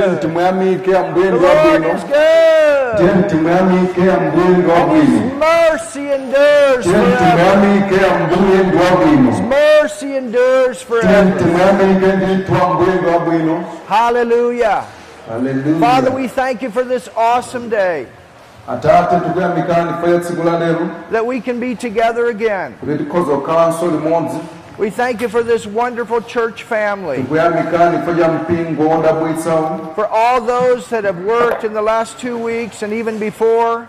tenti eh. mwamike ambuye The ndi Lord wabwino is good. tenti mwamike ambuye ndi And wabwino His mercy endures tenti forever. mwamike ambuye ndi wabwino Mercy endures forever. mwamike ndithu ambuye ndi wabwino Hallelujah. Father, we thank you for this awesome day atate tikuyamikani fa ya tsiku la lero that we can be together again. kuti tikhoza kukhalanso limodzi We thank you for this wonderful church family, tikuyamikani fa cha mpingo wodabwitsawo for all those that have worked in the last two weeks and even before.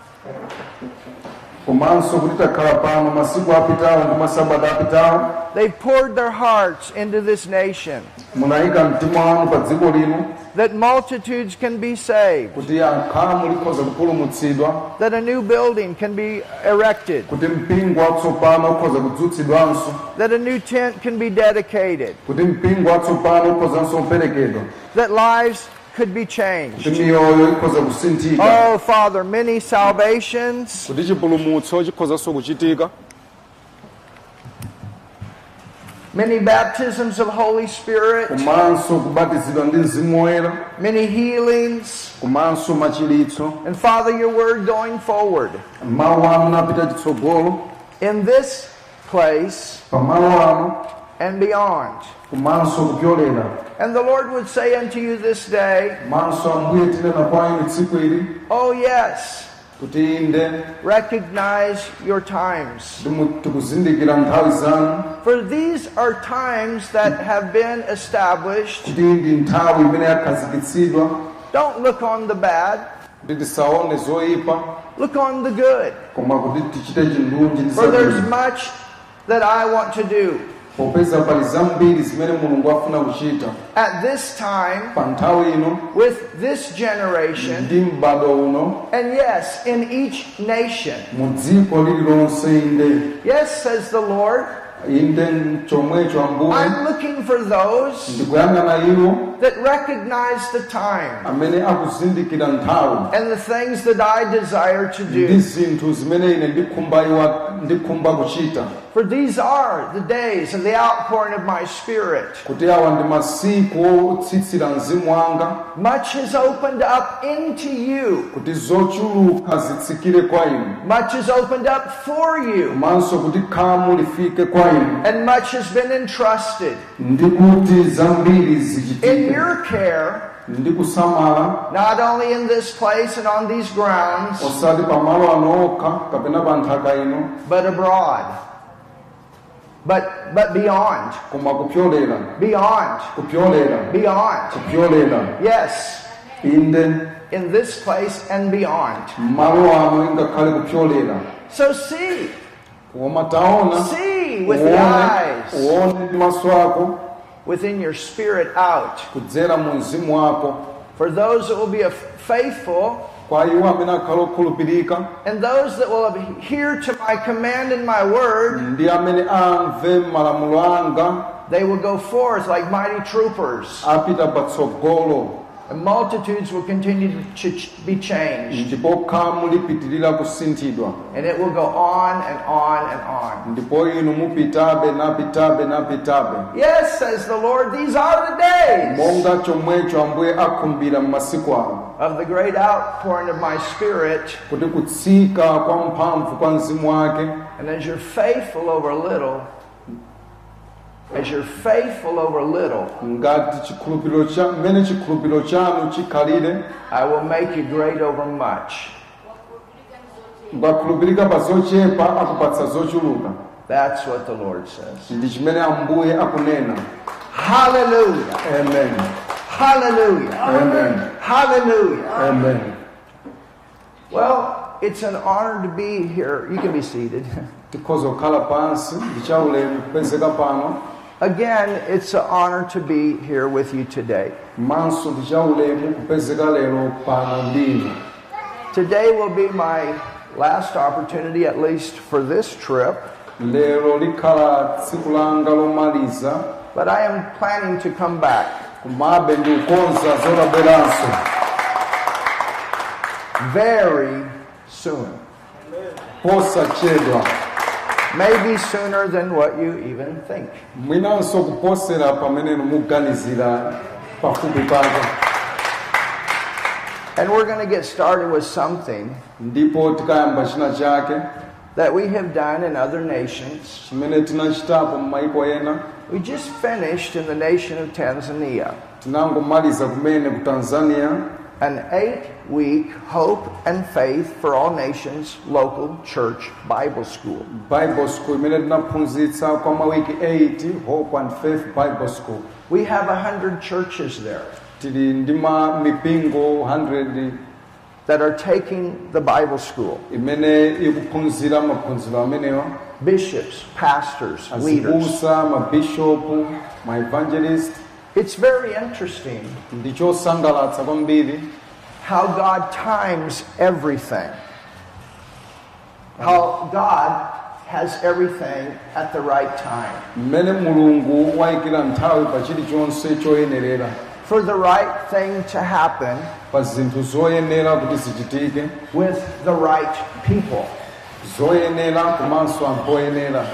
Takhala pano masiku apitawo ndi masabata apitawo They've poured their hearts into this nation munayika mtima wanu pa dziko lino. that multitudes can be saved, kuti ankhamu likhoza kupulumutsidwa that a new building can be erected, kuti mpingo watsopano ukhoza kudzutsidwanso that a new tent can be dedicated, kuti mpingo watsopano ukhozanso kuperekedwa that lives could be changed. kuti miyoyo ikhoza kusinthika. Oh, Father, many salvations, kuti chipulumutso chikhozanso kuchitika many baptisms of Holy Spirit, komanso kubatizidwa ndi mzimu woyera many healings, and Father, your word going forward. mawu anu napita chitsogolo. In this place and beyond. And the Lord would say unto you this day, manso ambuye tinena kwa inu tsiku ili Oh, yes, recognize your times. timu- tikuzindikira nthawi zanu For these are times that have been established. kuti ndi nthawi imene yakhazikitsidwa Don't look on the bad, kuti tisaone zoyipa look on the good. koma kuti tichite chindunji ndi For there's much that I want to do. Popeza pali zambiri zimene mulungu afuna kuchita. At this time, pa nthawi ino. with this generation, ndi m'bado uno. and yes, in each nation. mu dziko lililonse inde. Yes, says the Lord, inde chomwecho ambuye I'm looking for those that recognize the time amene akuzindikira nthawi. and the things that I desire to do. Zinthu zimene ine ndikhumba kuchita. For these are the days of the outpouring of my Spirit. kuti awa ndi masiku otsitsira mzimu wanga. Much has opened up into you, kuti zochuluka zitsikire kwa inu. Much has opened up for you, komanso kuti khamu lifike kwa inu. And much has been entrusted. Ndi kuti zambiri in your care, not only in this place and on these grounds, osati pamalo ano okha kapena pa nthaka ino but abroad. But, but beyond, beyond, beyond. Yes, in this place and beyond. malo ano ingakhale kupyolera So see, see with the eyes, uone ndi maso ako within your spirit out. kudzera mu wako For those that will be faithful kwa iwo amene akhala okhulupirika and those that will adhere to my command and my word, ndi amene amve malamulo anga they will go forth like mighty troopers. And multitudes will continue to ch- be changed. ndipo lipitirira kusinthidwa And it will go on and on and on. ndipo inu mupitabe napitabe napitabe Yes, says the Lord, these are the days monga chomwecho ambuye akhumbira m'masiku ano of the great outpouring of my spirit. kuti kutsika kwa mphamvu kwa mzimu wake And as you're faithful over a little, as you're faithful over little, ngati chikhulupiriro cha mmene chikhulupiriro chanu chikhalire I will make you great over much. mukakhulupirika pa zochepa akupatsa zochuluka That's what the Lord says. ndi chimene ambuye akunena Hallelujah. amen Hallelujah. amen Hallelujah. amen Well, it's an honor to be here. You can be seated. Tikhoza kukhala pansi ndi chaulemu kupezeka pano Again, it's an honor to be here with you today. manso ndi chaulemu kupezeka lero pano ndinu Today will be my last opportunity, at least for this trip, lero likhala tsiku langa lomaliza but I am planning to come back. kumabe ndi kukonza zodabweranso very soon. Maybe sooner than what you even think. mwinanso kuposera pamene muganizira pafupi pake And we're going to get started with something ndipo tikayamba china chake that we have done in other nations. chimene tinachitapo m'mayiko ena We just finished in the nation of Tanzania. Tinangomaliza kumene ku tanzania an eight week hope and faith for all nations local church Bible school. bible school imene tinaphunzitsa kwa mawiki 8 hope and faith bible school We have a hundred churches there tili ndi ma mipingo 100 that are taking the Bible school. imene ikuphunzira maphunziro amenewa Bishops, pastors, leaders. azibusa mabishopu maevangelist It's very interesting ndi chosangalatsa kwambiri how God times everything. How God has everything at the right time. mmene mulungu wayikira nthawi pa chilichonse choyenerera For the right thing to happen pa zinthu zoyenera kuti zichitike with the right people. zoyenera komanso anthu oyenera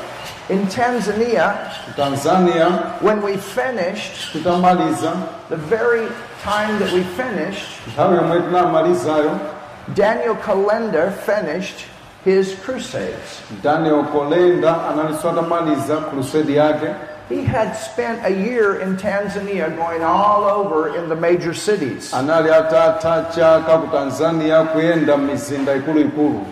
In Tanzania, tanzania. when we finished, titamaliza the very time that we finished, nthawi yomwe tinamalizayo Daniel Kolenda finished his crusades. daniel kolenda analinso atamaliza crusade yake. He had spent a year in Tanzania going all over in the major cities. anali atatha chaka ku tanzania kuyenda m'mizinda ikuluikulu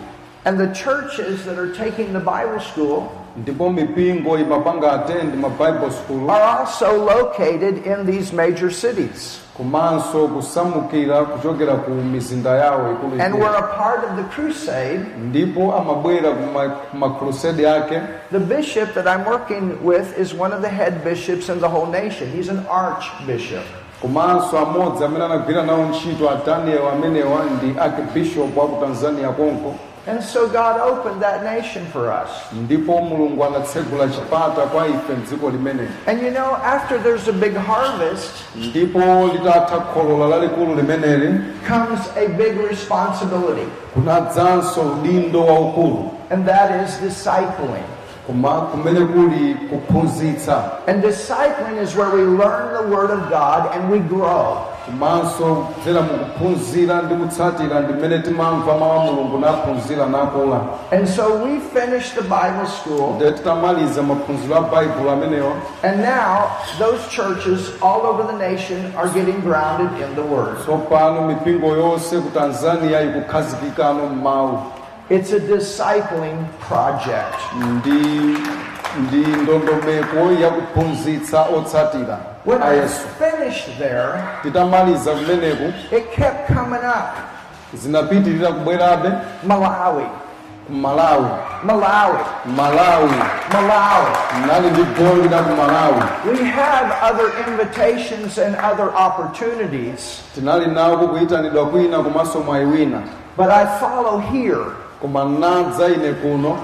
And the churches that are taking the Bible school ndipo mipingo imapanga attend ma bible school are also located in these major cities. komanso kusamukira kuchokera ku mizinda yawo And we're a part of the crusade. ndipo amabwera ku ma- ku makrusade yake The bishop that I'm working with is one of the head bishops in the whole nation. He's an archbishop. komanso amodzi amene anagwira nawo ntchito ataniel amenewa ndi archbishop wa ku tanzania konko And so God opened that nation for us. ndipo mulungu anatsegula chipata kwa ife mdziko limeneli And you know, after there's a big harvest ndipo litatha kholola lalikulu limeneli comes a big responsibility, kunadzanso udindo waukulu and that is discipling. Kuma- kumene kuli kuphunzitsa And discipling is where we learn the Word of God and we grow. komanso kudzera mukuphunzira ndi kutsatira ndi mmene timamva mawu a mulungu naphunzira nakula And so we finished the Bible school, nde titamaliza maphunziro a baibulo amenewa and now those churches all over the nation are getting grounded in the Word. Tsopano mipingo yonse ku tanzania ikukhazikikano m'mawu It's a discipling project. ndi ndi ndondomeko yakuphunzitsa otsatira When I finished there, titamaliza it kept coming up. zinapitirira kubwerabe Malawi, ku malawi. Malawi, malawi. Malawi. nali ndi goli la ku malawi. We have other invitations and other opportunities, tinali nawo kuyitanidwa kwina komanso mwayi wina but I follow here. Koma nadza ine kuno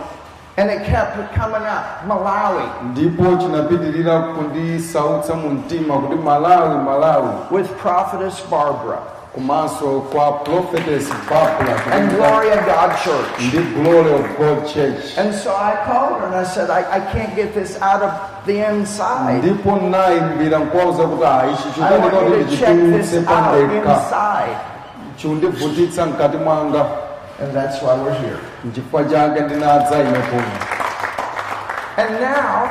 And it kept coming up. Malawi, ndipo chinapitirira kundisautsa mu mtima kuti malawi malawi with Prophetess Barbara komanso kwa prophetess barbara and Glory of God Church. ndi glory of god church And so I called her and I said, I, I can't get this out of the inside. ndipo nayimbira nkwauza kuti ah ichi I want kuti you to check this out pandekha inside. chikundivutitsa mkati mwanga And that's why we're here. nchifukwa chake ndinadza ine kuno And now,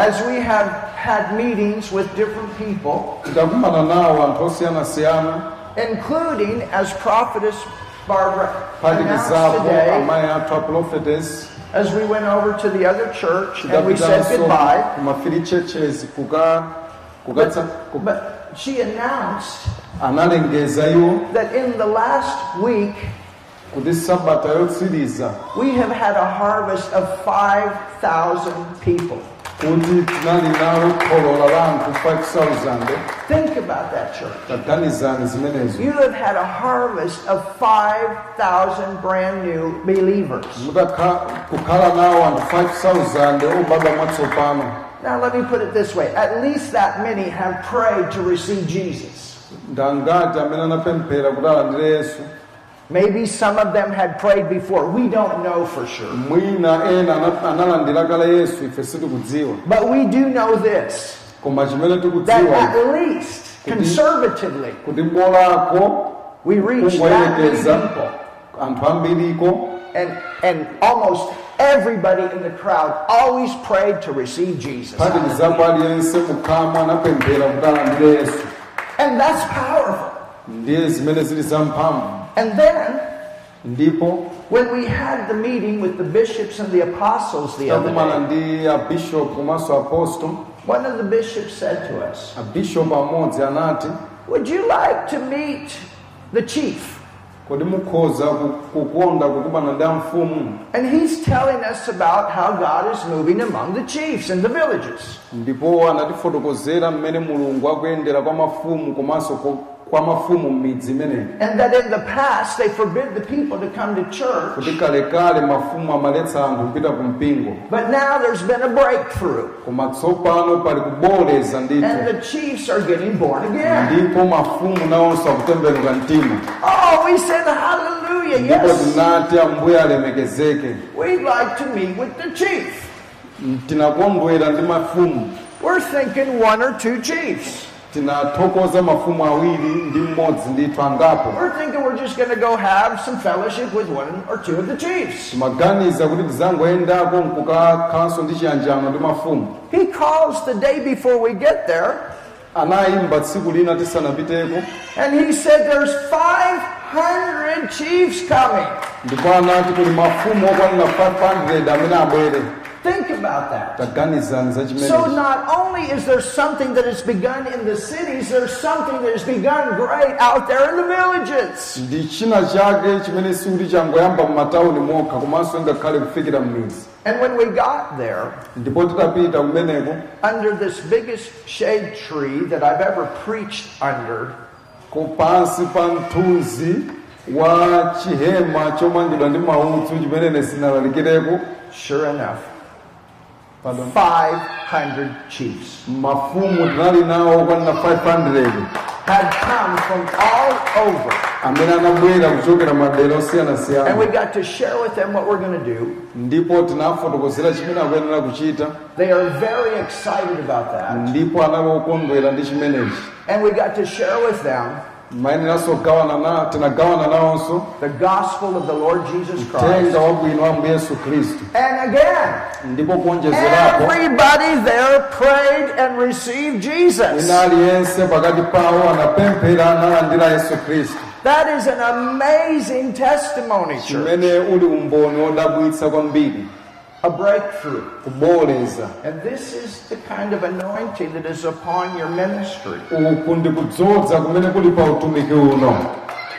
as we have had meetings with different people, tikakumana nawo anthu osiyanasiyana including as Prophetess Barbara today, amayi athu a prophetess as we went over to the other church and we said goodbye. kuma free churches kuka kukatsa But, but she announced that in the last week kuti sabata yotsiriza we have had a harvest of 5,000 people. kuti tinali nawo kholola la 5000 eh? Think about that church. Uh, zimenezo You have had a harvest of 5,000 brand new believers. mutakha kukhala nawo 5000 obadwa eh, mwatsopano Now, let me put it this way at least that many have prayed to receive Jesus. ndangati amene anapemphera kuti alandire yesu Maybe some of them had prayed before. We don't know for sure. mwina ena ana- analandira kale yesu ife sitikudziwa But we do know this that at least, conservatively, We reached that many people. And, and almost everybody in the crowd always prayed to receive Jesus. phatikizapo aliyense mukhamu anapemphera kuti alandire yesu And that's powerful. Ndiye zimene zili zamphamvu And then, ndipo when we had the meeting with the bishops and the apostles the other day, ndi abishopu komanso apostol one of the bishops said to us, abishopu amodzi anati Would you like to meet the chief? kodi mukhoza ku- kukonda kukumana ndi amfumu And he's telling us about how God is moving among the chiefs and the villages. Ndipo anatifotokozera mmene mulungu akuyendera kwa mafumu komanso ko- kwa mafumu m'midzi imeneyi And that in the past they forbid the people to come to church. kuti kalekale mafumu amaletsa anthu kupita ku mpingo But now there's been a breakthrough. koma tsopano pali kuboleza And the chiefs are getting born again. ndipo mafumu nawonso akutembenuka mtima Oh, we said hallelujah. Yes. tinati ambuye alemekezeke We'd like to meet with the chief. tinakondwera ndi mafumu We're thinking one or two chiefs. Tinathokoza mafumu awiri ndi mmodzi ndithu angapo. We're thinking we're just going to go have some fellowship with one or two of the chiefs. timaganiza kuti tizangoyendako nkukakhalanso ndi chiyanjano ndi mafumu. He calls the day before we get there, anayimba tsiku lina tisanapiteko. And he said there's 500 chiefs coming. ndipo anati kuli mafumu okwanira 500 amene abwere Think about that. So not only is there something that has begun in the cities, there's something that has begun great out there in the villages. ndi china chake chimene sikuti changoyamba m'matawuni mokha komanso ngakhale kufikira m'midzi And when we got there, ndipo titapita kumeneko under this biggest shade tree that I've ever preached under, ko pansi pa mthunzi wa chihema chomangidwa ndi mautsu chimene sinalalikireko sure enough, Pardon. 500 chiefs mafumu tinali nawo okwanira 500 had come from all over. amene anabwera kuchokera madera And we got to share with them what we're going to do. ndipo tinafotokozera chimene akuyenera kuchita They are very excited about that. ndipo anali okondwera ndi chimenechi And we got to share with them mayeneranso kugawana na tinagawana nawonso the gospel of the Lord Jesus Christ. tenga wabwino wa ambuye yesu khristu And again, everybody there prayed and received Jesus. wina aliyense pakati pawo anapemphera analandira yesu khristu That is an amazing testimony, church. Chimene uli umboni wodabwitsa kwambiri A breakthrough. And this is the kind of anointing that is upon your ministry. uku ndi kudzodza kumene kuli pa utumiki uno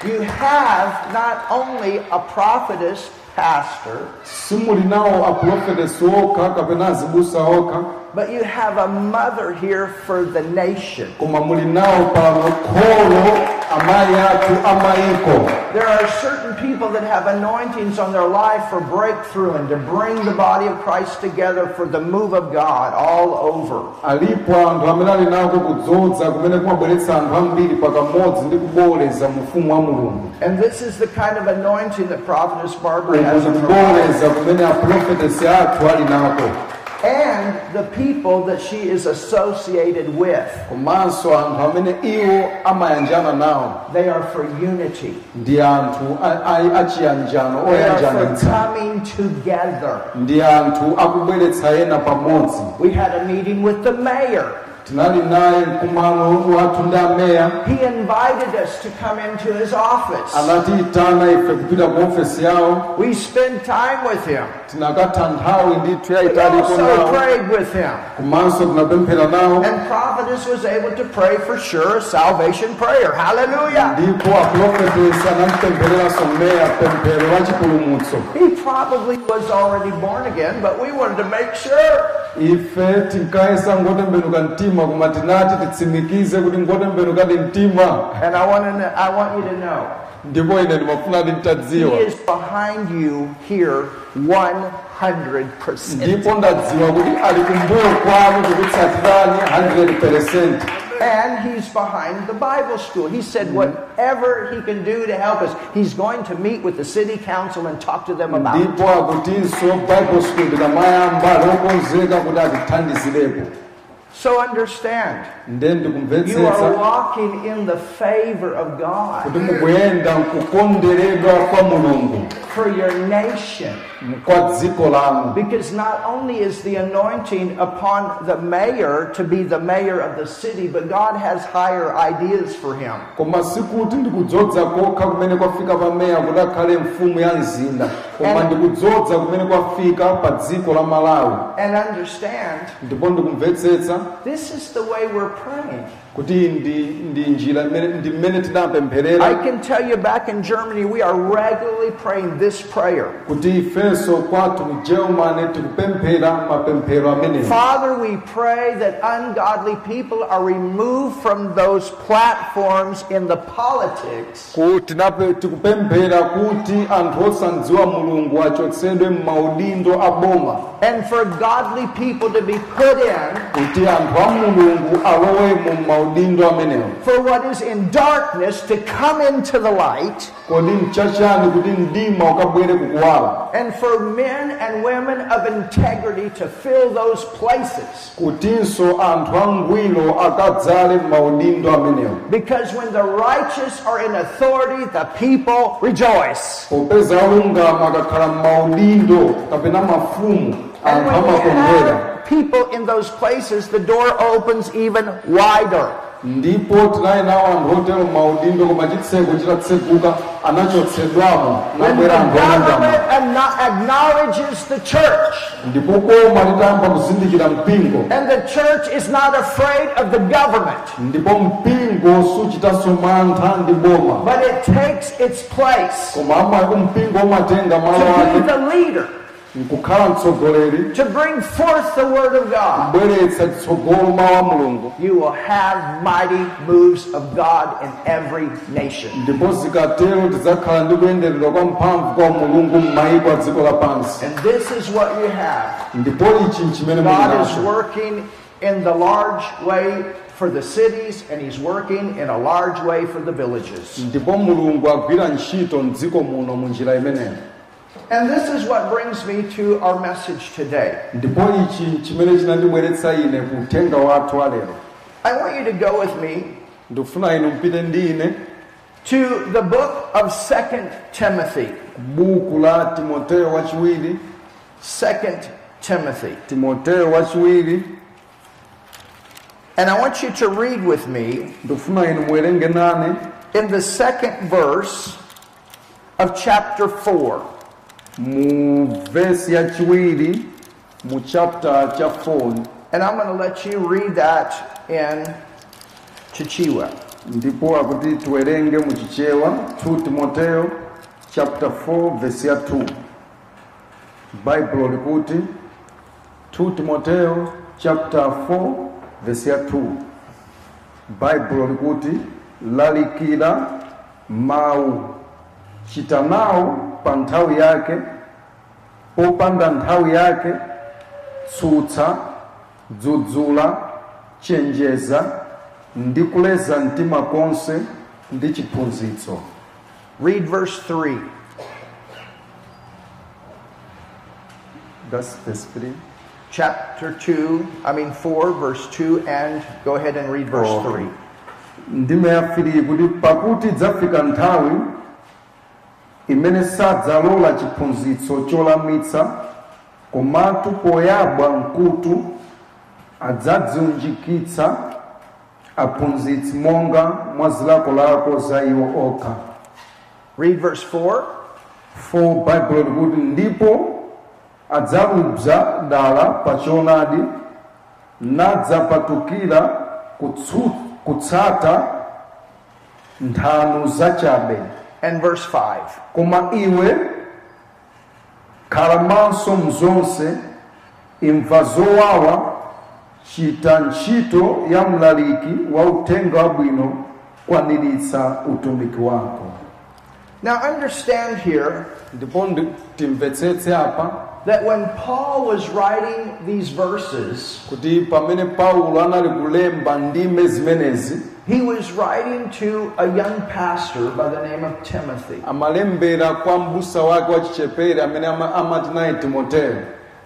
You have not only a prophetess, pastor, simuli nawo aprofetesi okha kapena azibusa okha but you have a mother here for the nation. koma muli nawo pano kholo amayi athu amayiko There are certain people that have anointings on their life for breakthrough and to bring the body of Christ together for the move of God all over. alipo anthu amene ali nako kudzodza kumene kumabweretsa anthu ambiri pakamodzi ndi kuboleza mufumu wa mulungu And this is the kind of anointing that Prophetess Barbara has ndi in her life. kuboleza kumene aprofetesi athu ali nako And the people that she is associated with. komanso anthu amene iwo amayanjana nawo They are for unity. They are for coming together. ndi anthu akubweretsa ena pamodzi We had a meeting with the mayor. Tinali naye mkumano wathu ndi He invited us to come into his office. anatiyitana ife kupita ku ofesi yawo We spent time with him. tinakatha nthawi ndithu We also nawo prayed with him. komanso tinapemphera nawo And prophetess was able to pray for sure a salvation prayer. Hallelujah. ndipo aprofetesi anamupemphereranso mmeya pemphero la chipulumutso He probably was already born again, but we wanted to make sure. Ife tinkayesa ngotembenuka mtima koma tinati titsimikize kuti ngotembenukadi mtima And I want to I want you to know. ndipo ine ndimafuna He nditadziwa is behind you here 100%. ndipo ndadziwa kuti ali kumbuyo kwanu kukutsatirani 100 And he's behind the Bible school. He said mm-hmm. whatever he can do to help us, he's going to meet with the city council and talk to them about it. ndipo akutinso bible school ndikamayamba lokonzeka kuti atithandizirepo So understand, nde you are walking in the favor of God kuti mukuyenda mkukonderedwa kwa mulungu for your nation. kwa dziko lanu Because not only is the anointing upon the mayor to be the mayor of the city, but God has higher ideas for him. koma sikuti ndikudzodza kokha kumene kwafika pa meya kuti akhale mfumu ya mzinda koma And- ndikudzodza kumene kwafika pa dziko la malawi And understand, this is the way we're praying. Kuti ndi, ndi njira imene ndi mmene tinapempherera I can tell you back in Germany, we are regularly praying this prayer. kuti ifenso kwathu mu germany tikupemphera mapemphero amenewo. Father, we pray that ungodly people are removed from those platforms in the politics. Kuti nape tikupemphera kuti anthu osandziwa mulungu achotsedwe m'maudindo a and for godly people to be put in kuti anthu a mulungu alowemo m'maudindo amenewo for what is in darkness to come into the light kodi mchachani kuti mdima ukabwere kukuwala and for men and women of integrity to fill those places. kutinso anthu angwiro akadzale m'maudindo amenewo Because when the righteous are in authority, the people rejoice. popeza olungama akakhala m'maudindo kapena mafumu And anthu when we amakondwera have people in those places, the door opens even wider. ndipo tinali anthu otero m'maudindo koma chitseko chitatseguka anachotsedwamo When the nabwera anthu government acknowledges the church, ndipo koma litayamba kuzindikira mpingo. And the church is not afraid of the government, ndipo mpingo suchitanso ndi boma. But it takes its place. Koma mpingo umatenga to malo be ake the leader, nkukhala mtsogoleri to bring forth the word of God. kubweretsa chitsogolo mawu a mulungu You will have mighty moves of God in every nation. ndipo zikatero tidzakhala ndi kuyenderedwa kwa mphamvu kwa mulungu m'mayiko a dziko lapansi And this is what you have. ndipo ichi nchimene God is working in the large way for the cities, and He's working in a large way for the villages. ndipo mulungu agwira ntchito mdziko muno mu njira imeneyo And this is what brings me to our message today. ndipo ichi chimene chinandibweretsa ine ku uthenga wathu wa lero I want you to go with me ndikufuna inu mpite ndi ine to the book of Second Timothy. buku la timoteyo wachiwiri Second Timothy. And I want you to read with me ndikufuna inu muwerenge nane in the second verse of chapter 4. Mu vesi yachiwiri mu chapter cha 4 And I'm going to let you read that in Chichewa. ndipo akuti tiwerenge mu chichewa 2 timoteyo chapter 4 vesi ya 2 baibulo likuti 2 timoteyo chapter 4 vesi ya 2 baibulo likuti lalikira mawu chita nawo pa nthawi yake popanda nthawi yake tsutsa dzudzula chenjeza ndi kuleza mtima konse ndi chiphunzitso Read verse 3. That's verse 3. Chapter 2, I mean 4, verse 2, and go ahead and read verse Oh. 3. ndime kuti pakuti dzafika nthawi imene sadzalola chiphunzitso cholamitsa komatu poyabwa mkutu adzadziunjikitsa aphunzitsi monga mwa zilakolako za iwo okha Read verse 4. 4 baibulo likuti ndipo adzalubza dala pa choonadi nadzapatukira kutsata nthano zachabe And verse 5. koma iwe karamanso mzonse imva zowawa chita ntchito ya mlaliki wa uthenga wabwino kwaniritsa utumiki wako Now understand here ndipo ndi- timvetsetse apa that when Paul was writing these verses, kuti pamene paulo anali kulemba ndime zimenezi he was writing to a young pastor by the name of Timothy.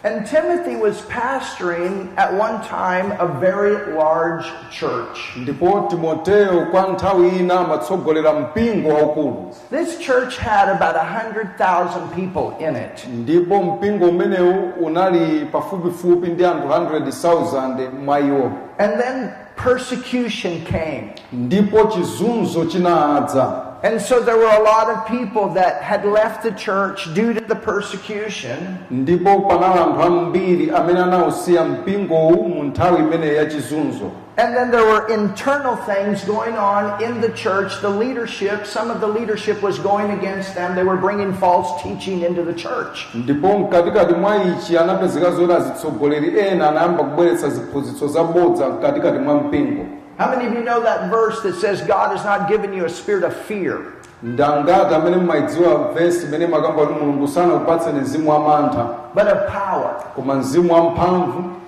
Amalembera kwa mbusa wake wa chichepere amene ama- amati naye timoteyo And Timothy was pastoring at one time a very large church. ndipo timoteyo kwa nthawi ina amatsogolera mpingo waukulu This church had about 100,000 people in it. ndipo mpingo umenewu unali pafupifupi ndi anthu 100,000 mwa iwo And then persecution came. Ndipo chizunzo chinadza And so there were a lot of people that had left the church due to the persecution. ndipo panali anthu ambiri amene anawusiya mpingowu mu nthawi imeneyi ya chizunzo And then there were internal things going on in the church. The leadership, some of the leadership was going against them. They were bringing false teaching into the church. Ndipo mkatikati mwa ichi anapezeka zoti azitsogoleri ena anayamba kubweretsa ziphunzitso zabodza mkatikati mwa mpingo How many of you know that verse that says God has not given you a spirit of fear, ndangati amene mmayidziwa vesi imene makamba kuti mulungu sanakupatseni mzimu wa but of power, koma mzimu wa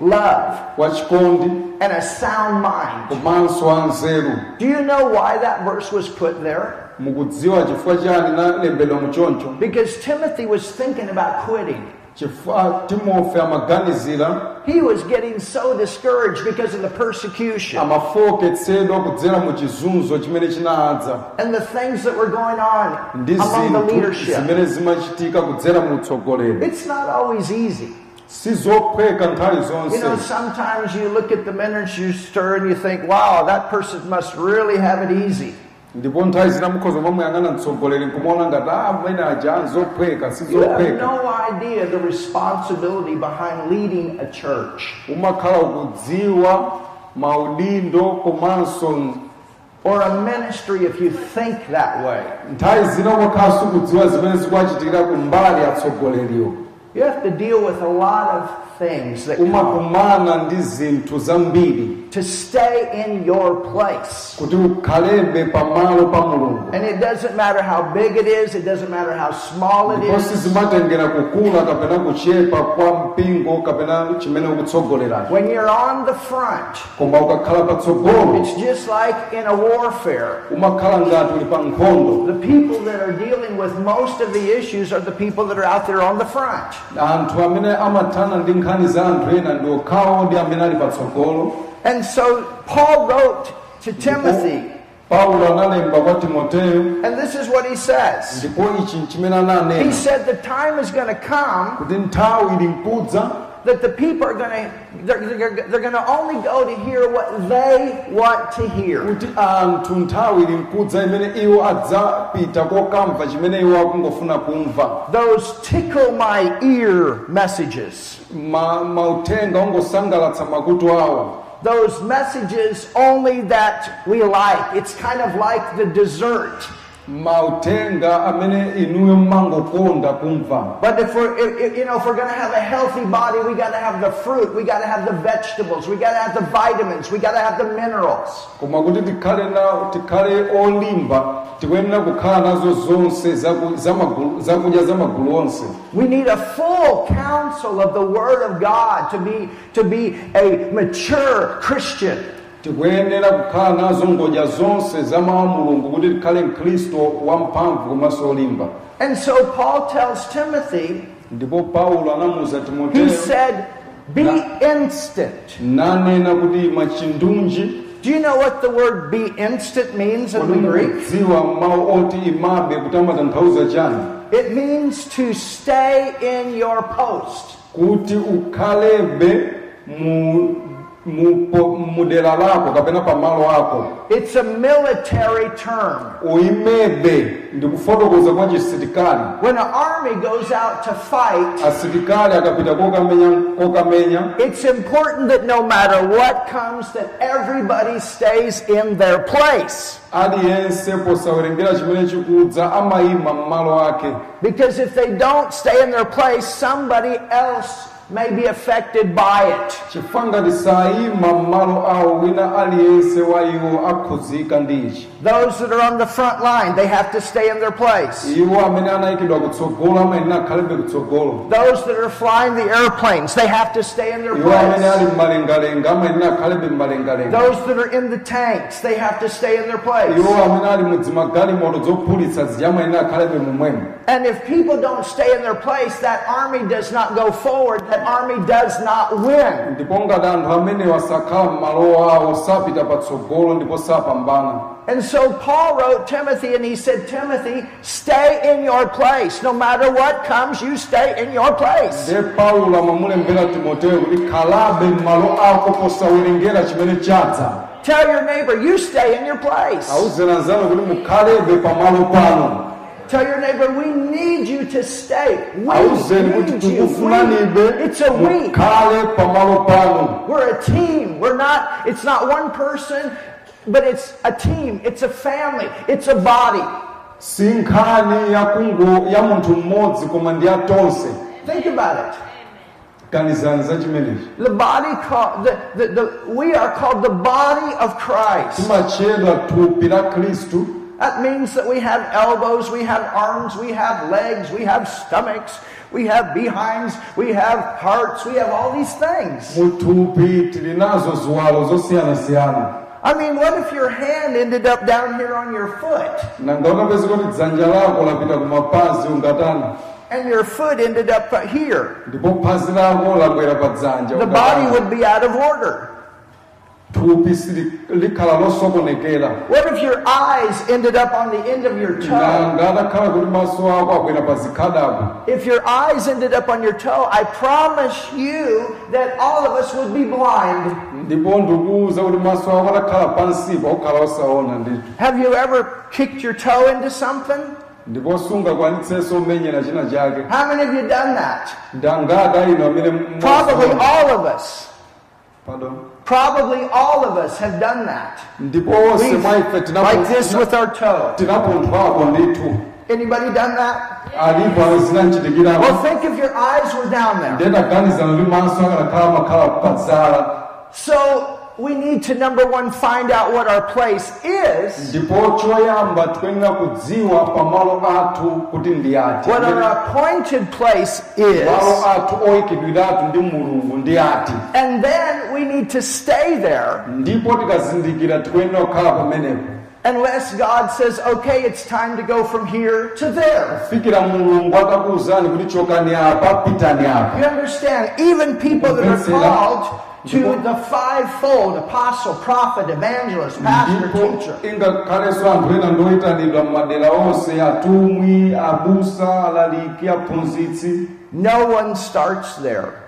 love, wachikondi and a sound mind? komanso wa nzeru Do you know why that verse was put there? mukudziwa chifukwa chani nalembedwa muchoncho Because Timothy was thinking about quitting. Chifukwa timofe amaganizira He was getting so discouraged because of the persecution amafoketsedwa kudzera mu chizunzo chimene chinadza and the things that were going on ndi among the zinthu leadership. zimene zimachitika kudzera mu utsogoleri It's not always easy. You know, sometimes you look at the minister and you think, wow, that person must really have it easy. Ndipo nthawi zina mukhoza mamuyang'ana mtsogoleri nkumuona ngati aja nzophweka You have sizophweka no idea the responsibility behind leading a church. Umakhala ukudziwa maudindo komanso or a ministry if you think that way. nthawi zina umakhala sukudziwa zimene zikuchitikira kumbali atsogoleriwo You have to deal with a lot of things that come umakumana ndi zinthu zambiri to stay in your place. kuti ukhalebe pamalo pa mulungu And it doesn't matter how big it is, it doesn't matter how small it is. sizimatengera kukula kapena kuchepa kwa mpingo kapena chimene ukutsogolera When you're on the front, koma ukakhala patsogolo it's just like in a warfare. umakhala ngati uli pa nkhondo The people that are dealing with most of the issues are the people that are out there on the front. Anthu amene amathana ndi nkhani za anthu ena ndi okhawo ndi amene ali patsogolo And so Paul wrote to Timothy, paulo analemba kwa timoteyo and this is what he says. ndipo ichi nchimene He said the time is going to come kuti nthawi ili nkudza that the people are going to they're, they're, they're going to only go to hear what they want to hear. kuti anthu nthawi ili nkudza imene iwo adzapita kokamva chimene iwo akungofuna kumva Those tickle my ear messages. Those messages only that we like. It's kind of like the dessert. Amene inuyo mmangokonda kumva But if we're, if, you know, if we're going to have a healthy body, we got to have the fruit, we got to have the vegetables, we got to have the vitamins, we got to have the minerals. koma kuti tikhale na tikhale olimba tikuyenera kukhala nazo zonse zaku- zamagulu- zakudya za onse We need a full counsel of the Word of God to be to be a mature Christian. Kukhala nazo zonse za mawu mulungu kuti tikhale wamphamvu komanso olimba And so Paul tells Timothy, ndipo paulo anamuwuza he said, "Be instant." nanena kuti machindunji Do you know what the word "be instant" means in the Greek? mukudziwa mawu oti imabe kuti amatanthauza chani It means to stay in your post. Kuti ukhalebe mu mu- po- mudera lako kapena pamalo ako It's a military term. uyimebe ndi kufotokoza kwa chisilikali When an army goes out to fight, asilikali akapita kokamenya kokamenya it's important that no matter what comes, that everybody stays in their place. aliyense posawerengera chimene chikudza amayima m'malo ake Because if they don't stay in their place, somebody else may be affected by it. chifukwa ngati sayima m'malo awo wina aliyense wa iwo akhuzika ndi ichi Those that are on the front line, they have to stay in their place. iwo amene anayikidwa kutsogolo amayenera akhalebe kutsogolo Those that are flying the airplanes, they have to stay in their iwo amene ali place. m'malengalenga amayenera akhalebe m'malengalenga Those that are in the tanks, they have to stay in their place. iwo amene ali mudzimagalimoto zophulitsa zija amayenera akhalebe momwemo And if people don't stay in their place, that army does not go forward. That that army does not win. ndipo ngati amene wasakhala m'malo awo sapita patsogolo ndipo sapambana And so Paul wrote Timothy and he said, Timothy, stay in your place. No matter what comes, you stay in your place. ndiye paulo amamulembera timoteyo kuti khalabe m'malo ako posawerengera chimene chadza Tell your neighbor, you stay in your place. awuzeni anzanu kuti mukhalebe pamalo pano Tell your neighbor, we need you to stay. We need you. We- It's a we. mukhale pamalo pano We're a team. We're not, it's not one person, but it's a team. It's a family. It's a body. si nkhani ya kungo ya munthu mmodzi koma ndi ya tonse Think about it. ganizani za chimenechi The body called, the, the, the, we are called the body of Christ. timachedwa thupi la khristu That means that we have elbows, we have arms, we have legs, we have stomachs, we have behinds, we have hearts, we have all these things. muthupi tili nazo ziwalo zosiyanasiyana I mean, what if your hand ended up down here on your foot nanga unapeza kuti dzanja lako lapita kumapazi ungatani and your foot ended up here? ndipo phazi lako labwera pa dzanja The body would be out of order. What if your eyes ended up on the end of your toe? nanga atakhala kuti maso ako abwera pa zikhadabo If your eyes ended up on your toe, I promise you that all of us would be blind. ndipo ndikuwuza kuti maso ako atakhala pansipo okhala osaona ndithu Have you ever kicked your toe into something? ndipo sungakwanitsenso umenyera china chake How many of you done that? ndangada ino amene Probably all of us. Pardon? Probably all of us have done that. We've- mwa ife tinapo- like this with our toe. Anybody done that? Well, think if your eyes were down there. ndedaganizana kuti maso akanakhala makhala padzala So we need to number one find out what our place is, ndipo choyamba tikuyenera kudziwa pamalo athu kuti ndi ati. What our appointed place is, malo athu oyikidwiratu ndi mulungu ndi ati. And then we need to stay there. Ndipo tikazindikira tikuyenera kukhala pamenepo unless God says, okay, it's time to go from here to there. fikira mulungu atakuwuzani kuti chokani apa pitani apa. You understand? Even people that are called to the fivefold apostle, prophet, evangelist, pastor, teacher. ingakhalenso anthu ena ndoyitanidwa m'madera onse atumwi abusa alaliki aphunzitsi No one starts there.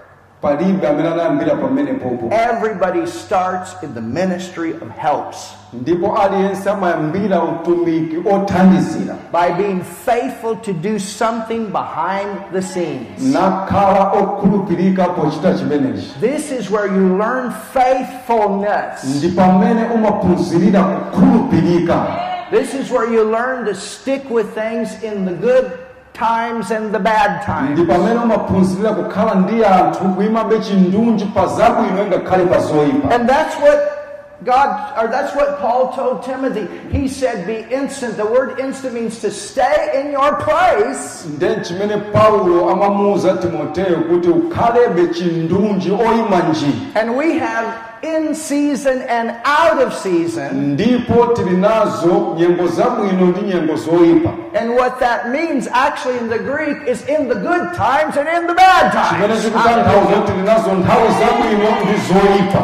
Everybody starts in the ministry of helps. Ndipo aliyense amayambira utumiki othandizira by being faithful to do something behind the scenes. nakhala okhulupirika pochita chimenechi. This is where you learn faithfulness. ndi pamene umaphunzirira kukhulupirika. This is where you learn to stick with things in the good times and the bad ndi times. pamene umaphunzirira kukhala ndi anthu kuyimabe chindunji pa zabwino ngakhale pa zoyipa And that's what God, or that's what Paul told Timothy. He said, Be instant. The word instant means to stay in your place nde chimene paulo amamuwuza timoteyo kuti ukhalebe chindunji oyima njii And we have in season and out of season. ndipo tili nazo nyengo zabwino ndi nyengo zoyipa And what that means actually in the Greek is in the good times and in the bad chimene times. chikutanthauza tili nazo nthawi zabwino ndi zoyipa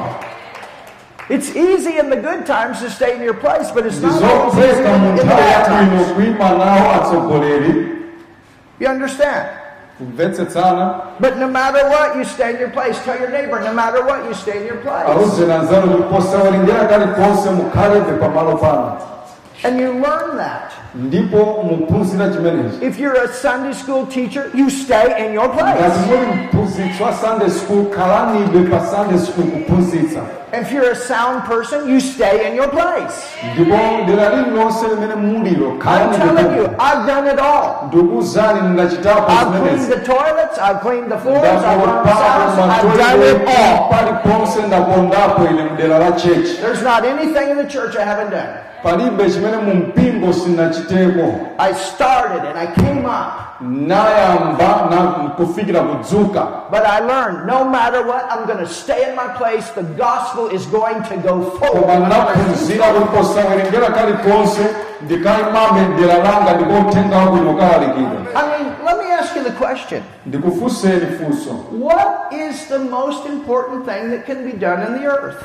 It's easy in the good times to stay in your place, but it's not easy in the nthawi bad yabwino times. kuyima nawo atsogoleri You understand? But no matter what, you stay in your place. Tell your neighbor, no matter what, you stay in your place. awuzeni anzanu kuti posawerengera kalikonse mukhalebe pamalo pano And you learn that. Ndipo muphunzira chimenechi If you're a Sunday school teacher, you stay in your place. muli mphunzitsi wa sunday school khalanibe pa sunday school kuphunzitsa If you're a sound person, you stay in your place. ndipo dera lililonse limene mulilo I'm telling you, I've done it all. I've cleaned the toilets, I've cleaned the floors, I've run sounds, I've done it all. paliponse ndapondapo ine mdera la chechi There's not anything in the church I haven't done. Palibe chimene mu mpingo sinachiteko I started and I came up, nayamba na kufikira kudzuka but I learned no matter what, I'm going to stay in my place. The gospel is going to go koma forward. naphunzira kuti posawerengera kalikonse ndikayimabe dera langa ndipo uthenga wabwino kalalikidwa I mean, let me ask you the question question. ndikufunseni funso What is the most important thing that can be done in the earth?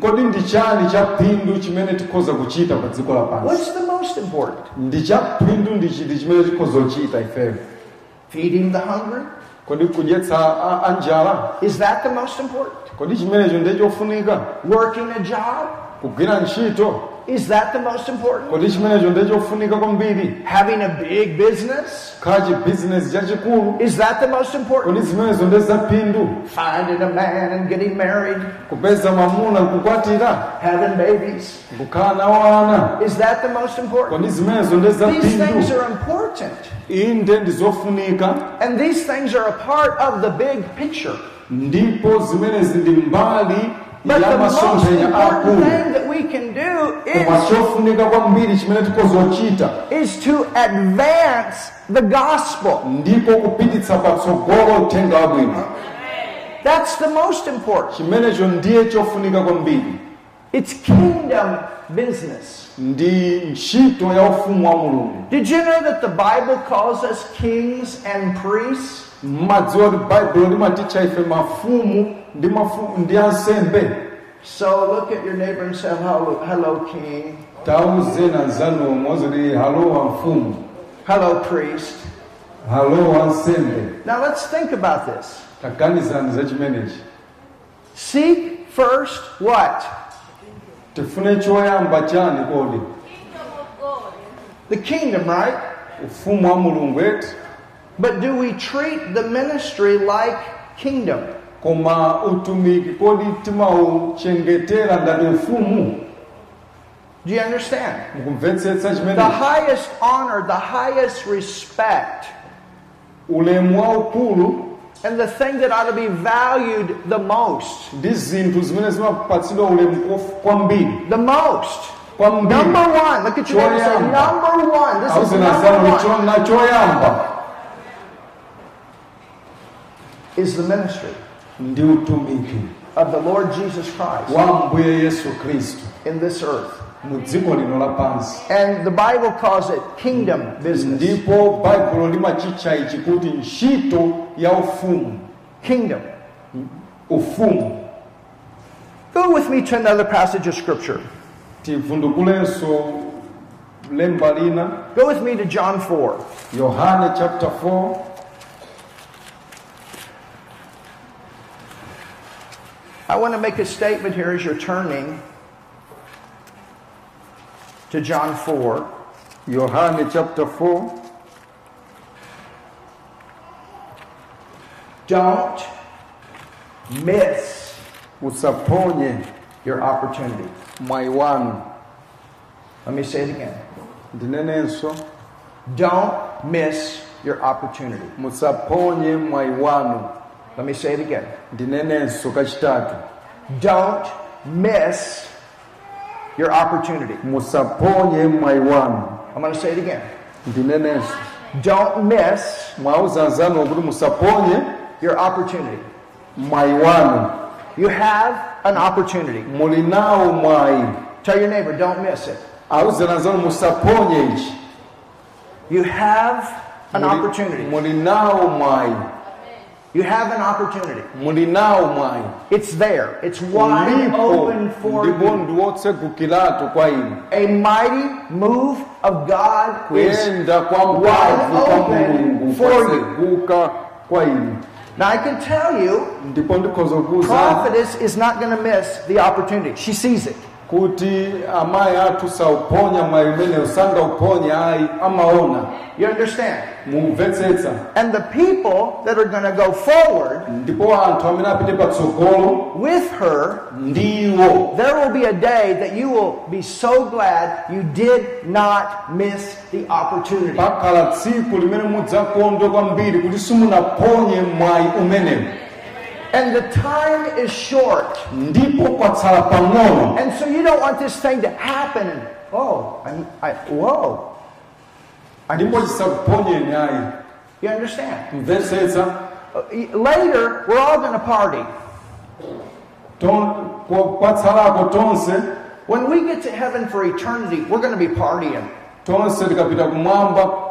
Kodi ndi chani cha phindu chimene tikhoza kuchita pa dziko lapansi What's the most important? ndi cha phindu ndi chiti chimene tikhoza kuchita ifeyo Feeding the hungry? kodi kudyetsa a- anjala Is that the most important? kodi chimenecho ndiye chofunika Working a job? kugwira ntchito Is that the most important? kodi chimenecho ndiye kwambiri Having a big business? chachikulu Is that the most important? kodi zimenezo ndiye phindu Finding a man and getting married? kupeza mamuna kukwatira Having babies? kukhala nawo ana Is that the most important? kodi zimenezo ndiye These things phindu are important. inde ndi zofunika And these things are a part of the big picture. ndipo zimenezi ndi mbali But the most important akulu thing that we can do is, chimene tikozochita is to advance the gospel. ndiko kupititsa patsogolo uthenga wabwino That's the most important. chimenecho ndiye chofunika kwambiri It's kingdom business. ndi ntchito ya ufumu wa mulungu Did you know that the Bible calls us kings and priests? mmadziwa kuti baibulo limatitcha ife mafumu ndi mafumu ndi ansembe So look at your neighbor and say, hello, hello king. tauzeni anzanuwo mozoti halo wa mfumu Hello, priest. ansembe Now let's think about this. taganizani za chimenechi Seek first what? tifune choyamba chani kodi The kingdom, right? ufumu wa mulungu eti But do we treat the ministry like kingdom? Koma utumiki kodi timauchengetera ngati ufumu Do you understand? The highest honor, the highest respect, and the thing that ought to be valued the most. ndi zinthu zimene zimapatsidwa ulemu kof- kwambiri The most. Number one. Look at your neighbor say, number one. This is number one. Is the ministry ndi utumiki of the Lord Jesus Christ wa mbuye yesu khristu in this earth. mu dziko lino lapansi And the Bible calls it kingdom business. ndipo baibulo limachitcha ichi kuti ntchito ya ufumu Kingdom. ufumu Go with me to another passage of Scripture. tivundukulenso lemba lina Go with me to John 4. yohane chapter 4 I want to make a statement here as you're turning to John 4. yohane chapter 4 Don't miss usaphonye your opportunity. mwayi wanu Let me say it again. ndinenenso Don't miss your opportunity. musaphonye mwayi wanu Let me say it again. Don't miss your opportunity. musaphonye mwayi wanu I'm going to say it again. Don't miss mwauza anzanu kuti musaphonye your opportunity. You have an opportunity. muli nawo mwayi Tell your neighbor, don't miss it. auzeni anzanu musaphonye ichi You have an opportunity. Muli nawo mwayi You have an opportunity. mwayi It's there. It's wide open for you. ndi wotsegukiratu kwa inu A mighty move of God is. kuyenda kwa mphamvu wide open for you. kwaseguka kwa inu Now I can tell you, ndipo ndikhoza kuwuza prophetess is not going to miss the opportunity. She sees it. Kuti amayi athu sauponya mwayi umenewu sangauponye ayi amaona You understand? mumvetsetsa And the people that are going to go forward ndipo anthu amene apite patsogolo with her, ndiwo there will be a day that you will be so glad you did not miss the opportunity. pakhala tsiku limene kwambiri kuti simunaponye mwayi umenewu And the time is short. ndipo pang'ono And so you don't want this thing to happen. Oh, I, I, whoa. ndipo chisakuponyeni ayi You understand? Uh, Later, we're all going to party. ton- kwa- kwatsalako tonse When we get to heaven for eternity, we're going to be partying. tonse tikapita kumwamba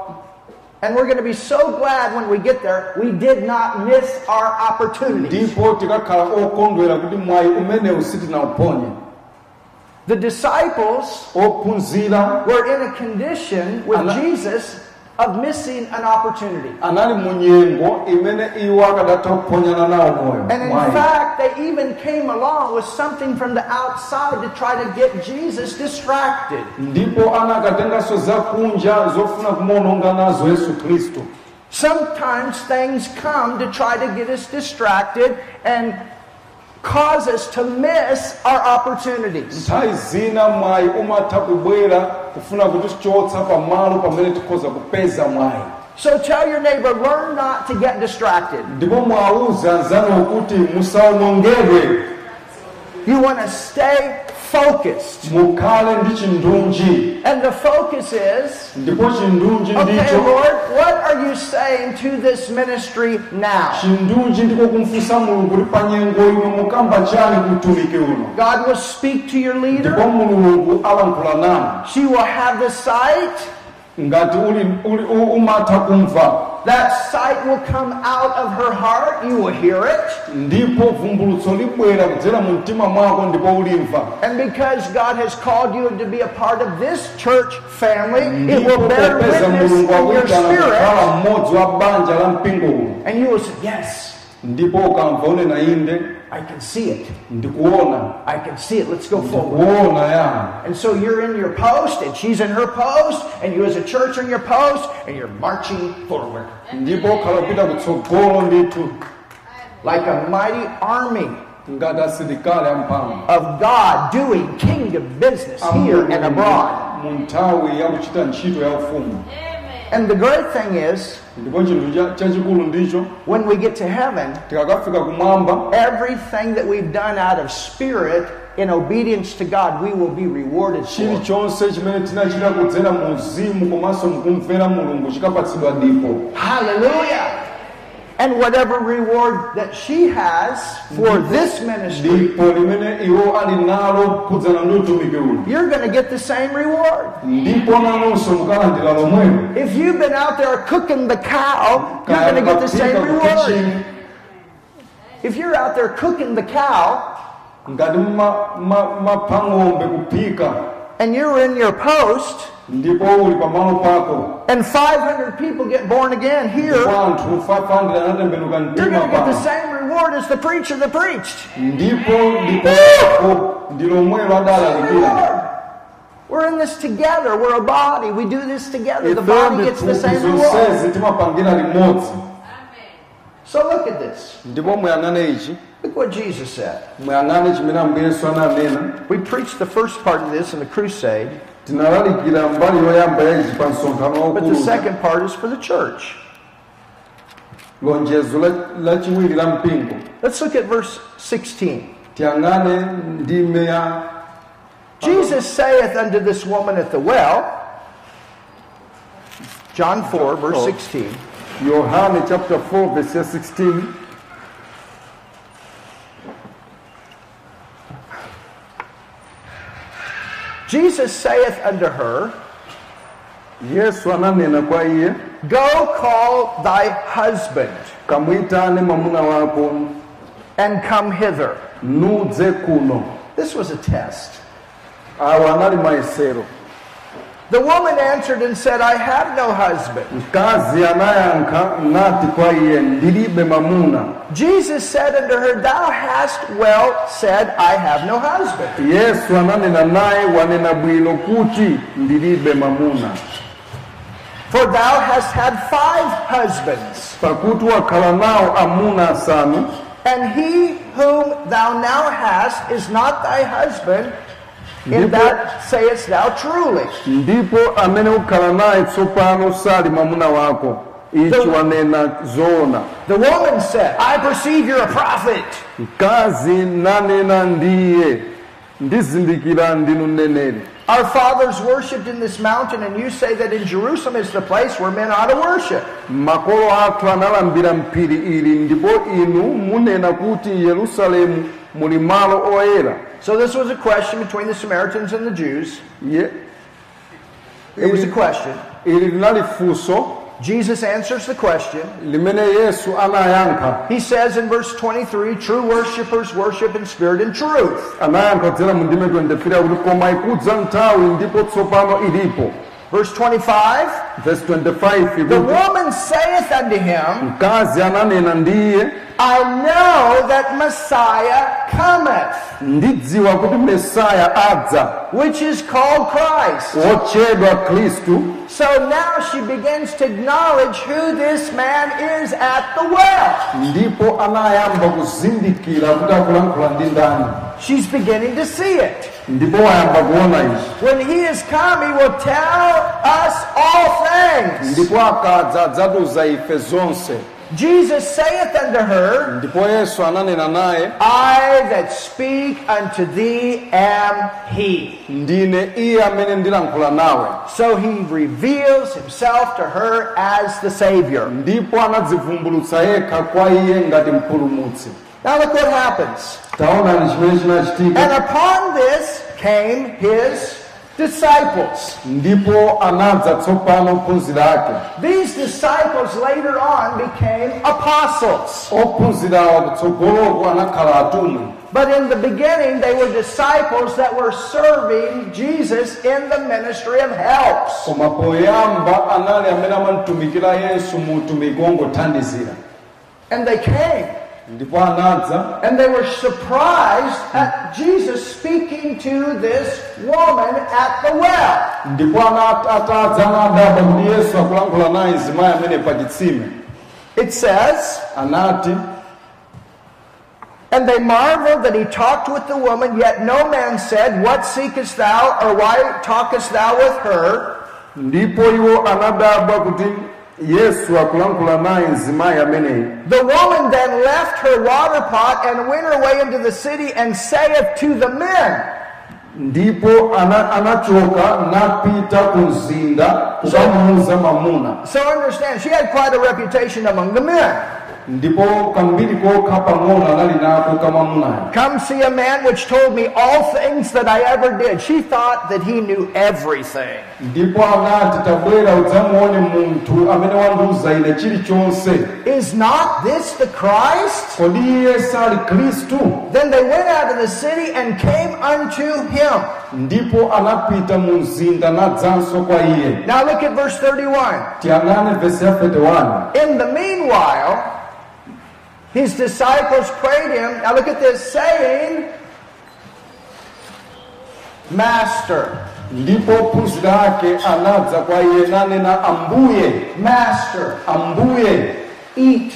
And we're going to be so glad when we get there, we did not miss our opportunities. ndipo tikakhala okondwera kuti mwayi umenewu sitinauponye The disciples were in a condition with Jesus of missing an opportunity. anali mu nyengo imene iwo akadatha kuphonyana nawo moyo And in fact, they even came along with something from the outside to try to get Jesus distracted. ndipo anakatenganso zakunja zofuna kumuononga nazo yesu khristu Sometimes things come to try to get us distracted and cause us to miss our opportunities. nthawi zina mwayi umatha kubwera kufuna kutichotsa pamalo pamene tikhoza kupeza mwayi So tell your neighbor, learn not to get distracted. ndipo mwawuza anzanu kuti musawonongedwe You want to stay focused. mukhale ndi chindunji And the focus is ndipo chindunji okay, ndicho Lord, what are you saying to this ministry now? chindunji ndiko kumfunsa mulungu kuti pa nyengo ino mukamba chani kutumiki uno God will speak to your ndipo leader. mulungu alankhula nanu She will have the sight. Ngati uli, uli, u- umatha kumva That sight will come out of her heart. You will hear it. ndipo vumbulutso libwera kudzera mu mtima mwako ndipo ulimva And because God has called you to be a part of this church family, it will bear witness in your spirit. mmodzi wa banja la mpingo uno And you will say, Yes, ndipo unena inde I can see it. ndikuona I can see it. Let's go forward. ndikuona And so you're in your post, and she's in her post, and you as a church are in your post, and you're marching forward ndipo ukhala kupita kutsogolo ndithu like a mighty army ngati asilikali amphamvu of God doing kingdom business here and abroad. Mu nthawi yakuchita ntchito ya ufumu And the great thing is, ndipo chinthu cha- chachikulu ndicho when we get to heaven, everything that we've done out of spirit in obedience to God, we will be rewarded for. chilichonse chimene tinachita kudzera mu uzimu komanso mukumvera mulungu chikapatsidwa dipo Hallelujah. And whatever reward that she has for this ministry, dipo limene iwo ali nalo khudzana ndi utumiki uno you're going to get the same reward. ndipo nanonso mukalandira lomwelo If you've been out there cooking the cow, you're going to get the same reward. If you're out there cooking the cow ngati mma- ma- mapha ng'ombe kuphika and you're in your post ndipo uli pako and 500 people get born again here, anthu 500 anatembenuka you're going to get the same reward as the preacher that preached. ndipo dipo lako ndi lomwelo adalalikira Reward. We're in this together. We're a body. We do this together. The body gets the same reward. zonsezi timapangira limodzi So look at this. ndipo muyang'ane ichi Look what Jesus said. muyang'ane chimene ambuye yesu ananena We preached the first part of this in the crusade, tinalalikira mbali yoyamba ya ichi pa but the second part is for the church. lonjezo la- lachiwiri la mpingo. Let's look at verse 16. tiyang'ane ndime ya Jesus saith unto this woman at the well, John 4, verse 16, yohane chapter 4 verse 16 Jesus saith unto her, yesu ananena kwa Go call thy husband kamwitane mwamuna wako and come hither. nudze kuno This was a test. awa anali mayesero The woman answered and said, I have no husband. mkazi anayankha nati kwa iye ndilibe mamuna Jesus said unto her, Thou hast well said, I have no husband. yesu ananena naye wanena bwino kuti ndilibe mamuna For thou hast had five husbands, pakuti wakhala nawo amuna asanu and he whom thou now hast is not thy husband, in that sayest thou truly. ndipo amene ukhala naye tsopano sali mwamuna wako ichi The- wanena The woman said, I perceive you're a prophet. mkazi nanena ndiye ndizindikira ndinu mneneri Our fathers worshipped in this mountain, and you say that in Jerusalem is the place where men ought to worship. makolo athu analambira mphiri ili ndipo inu munena kuti yerusalemu muli malo oyera So this was a question between the Samaritans and the Jews. Ye- It was a question. ili linali funso Jesus answers the question. limene yesu anayankha He says in verse 23 true worshippers worship in spirit and truth. anayankha kudzera mu ndime 23 kuti koma ikudza nthawi ndipo tsopano ilipo Verse 25 verse 25 The woman saith unto him, mkazi ananena ndiye I know that Messiah cometh, ndidziwa kuti mesaya adza. which is called Christ. wotchedwa khristu So now she begins to acknowledge who this man is at the well. ndipo anayamba kuzindikira kuti akulankhula ndi ndani She's beginning to see it. ndipo wayamba kuona ichi When he is come, he will tell us all things. ndipo akadza adzatiuza ife zonse Jesus saith unto her, I that speak unto thee am he. ndine iye amene ndilankhula nawe So he reveals himself to her as the Savior. ndipo anadzivumbulutsa yekha kwa iye ngati mpulumutsi Now look what happens. taonani chimene chinachitika And upon this came his disciples. ndipo anadza tsopano ophunzira ake These disciples later on became apostles. ophunzirawa kutsogoloko anakhala atumwi But in the beginning, they were disciples that were serving Jesus in the ministry of helps. koma poyamba anali amene amamutumikira yesu mu utumiki wongothandizira And they came. And they were surprised at Jesus speaking to this woman at the well. ndipo ana- atadza anadabwa kuti yesu akulankhula naye mzimayi amene pa chitsime It says, And they marveled that he talked with the woman, yet no man said, What seekest thou, or why talkest thou with her? Ndipo iwo anadabwa kuti yesu akulankhula naye mzimayi ameneyi The woman then left her water pot and went her way into the city and saith to the men, ndipo ana- anachoka napita ku mzinda kukamuuza mamuna So understand, she had quite a reputation among the men. Ndipo kambiri kokha pang'ono anali nako kamamunayo Come see a man which told me all things that I ever did. She thought that he knew everything. ndipo anati tabwera udzamuone munthu amene wandiuza ine chilichonse Is not this the Christ? kodi iye sali khristu Then they went out of the city and came unto him. ndipo anapita mu mzinda nadzanso kwa iye Now look at verse 31. tiyang'ane vesi ya 31 In the meanwhile, his disciples prayed him. Now look at this, saying, Master, ndipo ophunzira ake anadza kwa iye nanena ambuye Master, ambuye eat.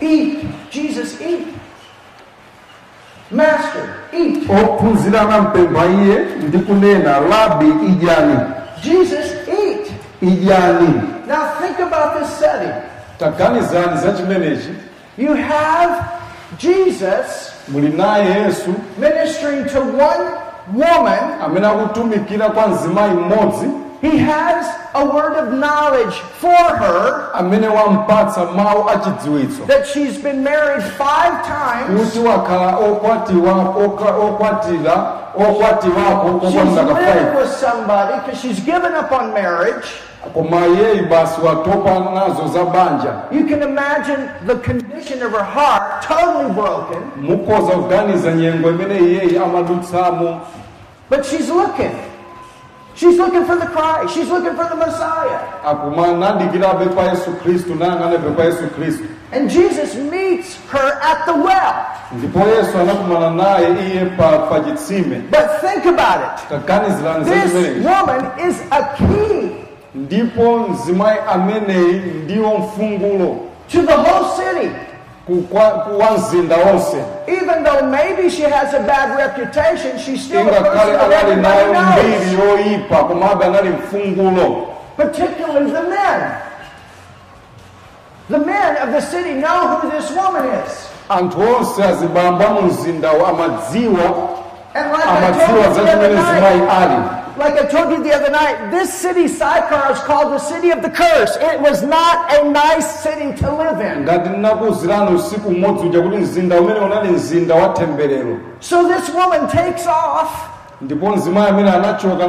Eat. Jesus, eat. Master, eat. ophunzira anampempha iye ndi kunena labi idyani Jesus, eat. idyani Now think about this setting. Taganizani za chimenechi You have Jesus muli naye yesu ministering to one woman. amene akutumikira kwa mzimayi mmodzi He has a word of knowledge for her amene wampatsa mawu achidziwitso that she's been married five times. kuti wakhala okwatiwa okwa- okwatira She's lived with somebody because she's given up on marriage. koma iyeyi basi watopa nazo za banja You can imagine the condition of her heart, totally broken, mukhoza kuganiza nyengo imene iyeyi amadutsamo but she's looking. She's looking for the Christ. She's looking for the Messiah. akumanadikirabe pa yesu khristu nayang'anabe pa yesu khristu And Jesus meets her at the well. ndipo yesu anakumana naye iye pa, pa chitsime But think about it. This woman is a key ndipo mzimayi ameneyi ndiwo mfungulo to the whole city. Ku- kwa ku- wa mzinda wonse Even though maybe she has a bad reputation, she's still a ingakhale person that anali nayo mbiri knows. yoyipa komabe anali mfungulo Particularly the men. The men of the city know who this woman is. anthu onse azibamba mu mzindawo amadziwa And like I told amadziwa za the other zimayi night, ali like I told you the other night, this city Sychar is called the city of the curse. It was not a nice city to live in. ngati ndinakuwuzirani usiku mmodzi uja kuti mzinda umene unali mzinda wa temberero So this woman takes off amene anachoka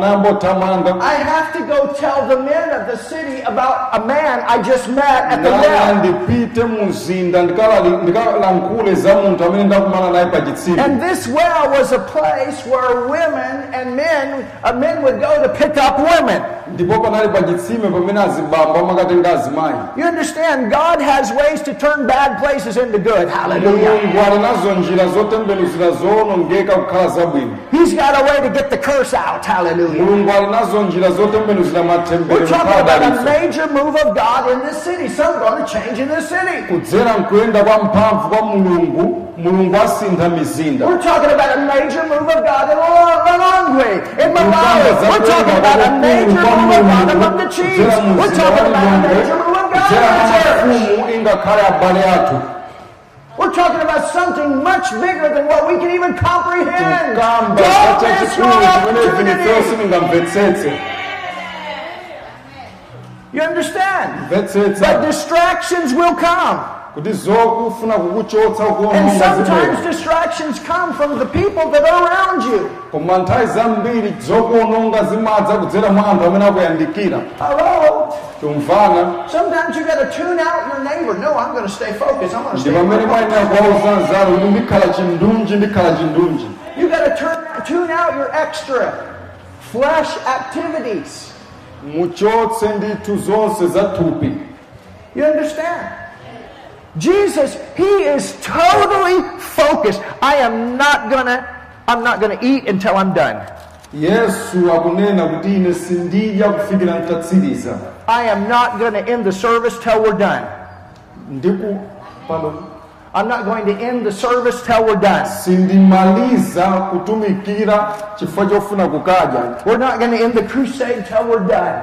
I have to go tell the men of the city about a man I just met at the naya well. ndipite mu mzinda ndikalankhule za munthu amene ndakumana naye pa chitsime And this well was a place where women and men, uh, men would go to pick up women. ndipo panali pa chitsime pamene azibambo amakatenga azimayi You understand, God has ways to turn bad places into good. Hallelujah. mulungu ali nazo njira zotembenuzira zoonongeka kukhala zabwino He's got a way to get the curse out. Hallelujah. mulungu ali nazo njira zotembenuzira matembere We're talking about a major move of God in this city. Something going to change in this city. kudzera mkuyenda kwa mphamvu kwa mulungu mulungu asintha mizinda We're talking about a major move of God in Lilongwe, in Malawi. We're talking about a major move of God among the chiefs. We're talking about a major move of God in the church. mafumu ingakhale abale athu We're talking about something much bigger than what we can even comprehend. Don't miss your chachikulu chimene vinifeyo opportunity. You understand? But distractions will come. Kuti zokufuna kukuchotsa And sometimes distractions come from the people that are around you. koma nthawi zambiri zokuononga zimadza kudzera mwa anthu amene akuyandikira Hello? Sometimes you got to tune out your neighbor. No, I'm going to stay focused. I'm going to stay focused. mayenera kuwauza nzanu kuti ndikhala chindunji ndikhala chindunji You got to turn, tune out your extra flesh activities. muchotse ndithu zonse za thupi You understand? Jesus, he is totally focused. I am not gonna, I'm not gonna eat until I'm done. yesu akunena kuti ine sindidya kufikira ntatsiriza I am not gonna end the service till we're done. ndiku pardon I'm not going to end the service till we're done. sindimaliza kutumikira chifukwa chofuna kukadya We're not going to end the crusade till we're done.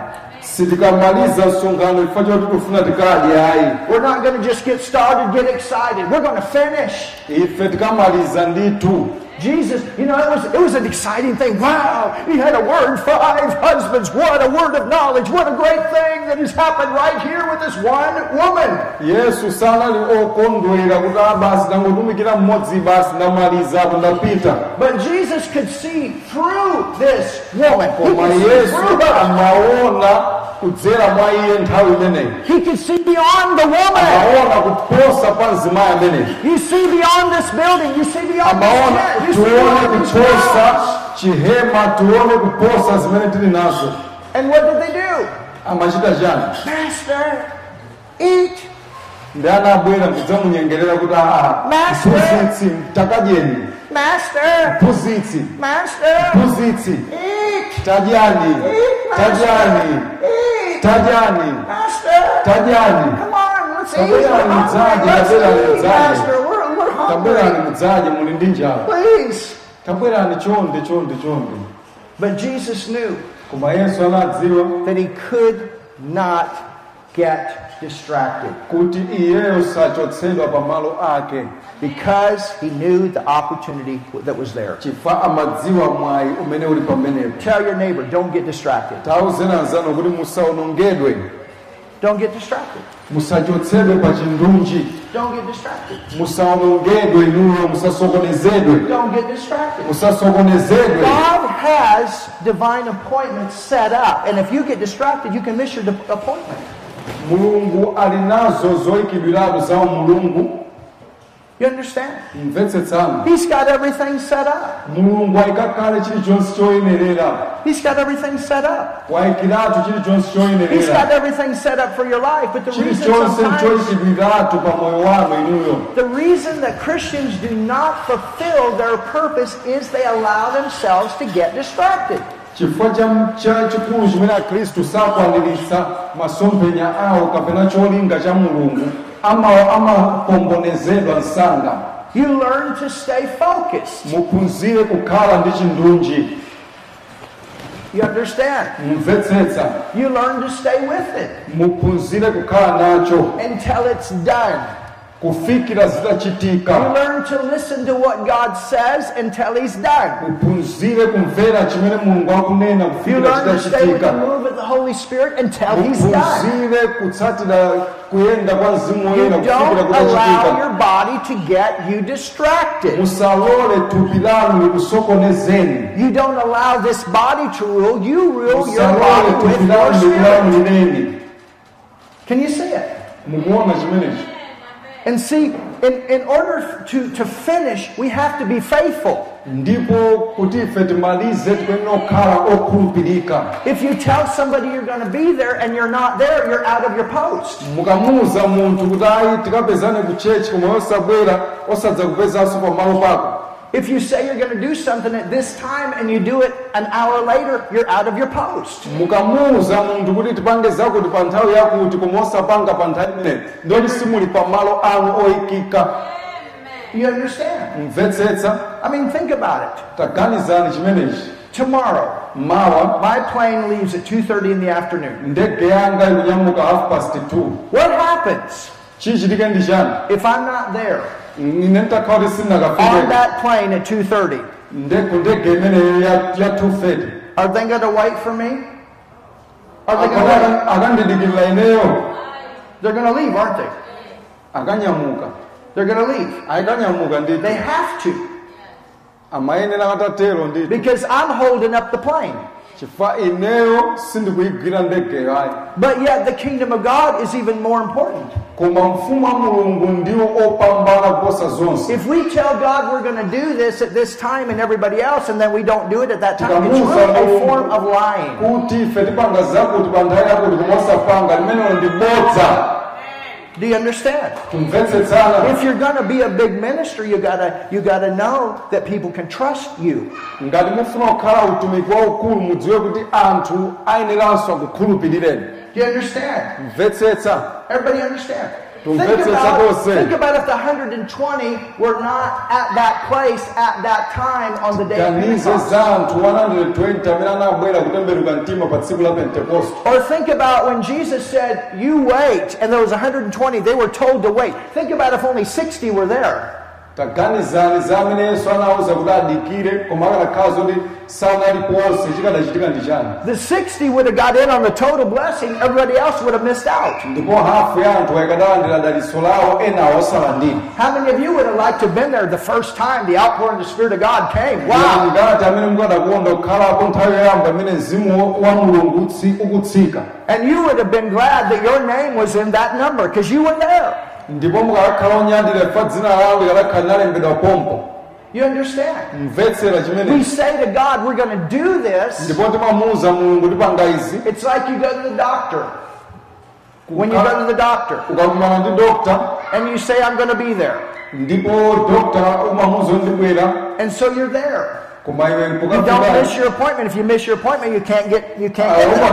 Sitikamaliza msonkhano chifukwa choti tikufuna tikadye ayi We're not going to just get started, get excited. We're going to finish. ife tikamaliza ndithu Jesus, you know, it was, it was an exciting thing. Wow, he had a word, five husbands. What a word of knowledge. What a great thing that has happened right here with this one woman. yesu sanali okondwera kuti a basi ndangotumikira mmodzi basi ndamaliza apo ndapita But Jesus could see through this woman. He koma could see yesu through her. amaona kudzera mwa iye nthawi imeneyi He could see beyond the woman. amaona kuposa kwa mzimayi ameneyi You see beyond this building. You see beyond amaona. Tione kuposa chihema tione kuposa zimene tili nazo And what did they do? amachita chani Master, eat. ndi anabwera kudzamunyengerera kuti aa Master. mtakadyeni takadyeni Master, mphunzitsi Master, mphunzitsi eat. tadyani Eat, tadyani Master. Eat. tadyani Master. tadyani Come on, let's eat. Tabelani We're mudzaje, hungry. Let's tabelani eat, mudzaje. Master. We're, we're hungry. mudzadye muli ndi njala Please. tabwerani chonde chonde chonde But Jesus knew koma yesu anadziwa that he could not get distracted kuti iyeyo sachotsedwa pa malo ake because he knew the opportunity that was there. chifukwa amadziwa mwayi umene uli pamenepo Tell your neighbor, don't get distracted. tauzena nzanu kuti musaonongedwe Don't get distracted. musachotsedwe pa chindunji Don't get distracted. musaonongedwe inuyo musasokonezedwe Don't get distracted. musasokonezedwe God has divine appointments set up, and if you get distracted, you can miss your appointment. Mulungu ali nazo zoyikidwiratu za mulungu You understand? He's got everything set up. mulungu ayikakale chilichonse choyenerera He's got everything set up. He's got everything set up for your life. But the reason sometimes choyikidwiratu pa moyo wanu inuyo the reason that Christians do not fulfill their purpose is they allow themselves to get distracted. Chifukwa cha- chikulu chimene akhristu sakwaniritsa masomphenya awo kapena cholinga cha mulungu msanga You learn to stay focused. muphunzire kukhala ndi chindunji You understand? You learn to stay with it muphunzire kukhala nacho until it's done. Kufikira zitachitika You learn to listen to what God says until He's done. uphunzire kumvera chimene mulungu akunena You kufikira learn to stay with the chitachitika move of the Holy Spirit until He's done. kutsatira kuyenda kwa mzimu You woyera kufikira don't allow kutachitika your body to get you distracted. musalole thupi lanu likusokonezeni You don't allow this body to rule. You rule your body with your spirit. Can you see it? And see, in, in order to, to finish, we have to be faithful. ndipo kuti ife timalize tikuyenera kukhala okhulupirika If you tell somebody you're going to be there and you're not there, you're out of your post. Mukamuuza munthu kuti ayi tikapezane ku chechi koma osabwera osadza kupezanso pamalo pako If you say you're going to do something at this time and you do it an hour later, you're out of your post. mukamuuza munthu kuti tipange zakuti pa nthawi yakuti koma osapanga pa nthawi imeneyi ndoti simuli pamalo anu oyikika You understand? mvetsetsa I mean, think about it. taganizani chimenechi Tomorrow, mawa my plane leaves at 2.30 in the afternoon. ndege yanga ikunyamuka half past 2 What happens chichitike ndi chani if I'm not there ine ntakhala kuti on that plane at 2.30? nde- ku ndege imeneyo ya ya 230 Are they going to wait for me? Are they going to wait? Akana- akandidikirira ineyo They're going to leave, aren't they? They're going to leave. They have to amayenera atatero nditi because I'm holding up the plane. Chifukwa ineyo sindikuyigwira ndegeyo ayi But yet the kingdom of God is even more important. koma mfumu wa mulungu ndiwo opambana kuposa zonse If we tell God we're going to do this at this time and everybody else, and then we don't do it at that time, it's really a form of lying. Do you understand? If you're going to be a big minister, you gotta you gotta know that people can trust you. ngati mufuna kukhala utumiki waukulu mudziwe kuti anthu ayeneranso akukhulupirireni Do you understand? Everybody understand? Think about, think about if the 120 were not at that place at that time on the day of Pentecost. za anthu 120 amene anabwera kutembenuka mtima pa tsiku la pentekoste Or think about when Jesus said, You wait, and there was 120, they were told to wait. Think about if only 60 were there. Taganizani kuti adikire koma akanakhala zoti sanalipo onse chikadachitika ndi chani The 60 would have got in on the total blessing, everybody else would have missed out. ndipo hafu ya anthu daliso lawo enawo osalandira How many of you would have liked to have been there the first time the outpouring of the Spirit of God came? Wow! ngati amene mukadakonda kukhalapo nthawi yoyamba imene mzimu wa mulungu ukutsika And you would have been glad that your name was in that number because you were there. Ndipo mukakhala onyadira fa dzina lawo linalembedwa pompo You understand? We say to God, we're going to do this. ndipo timamuuza mulungu tipanga izi It's like you go to the doctor. When you go to the doctor ukakumana ndi dokta and you say, I'm going to be there. ndipo dokta umamuuza ndibwera And so you're there. You don't miss your appointment. If you miss your appointment, you can't get you can't ah, get there.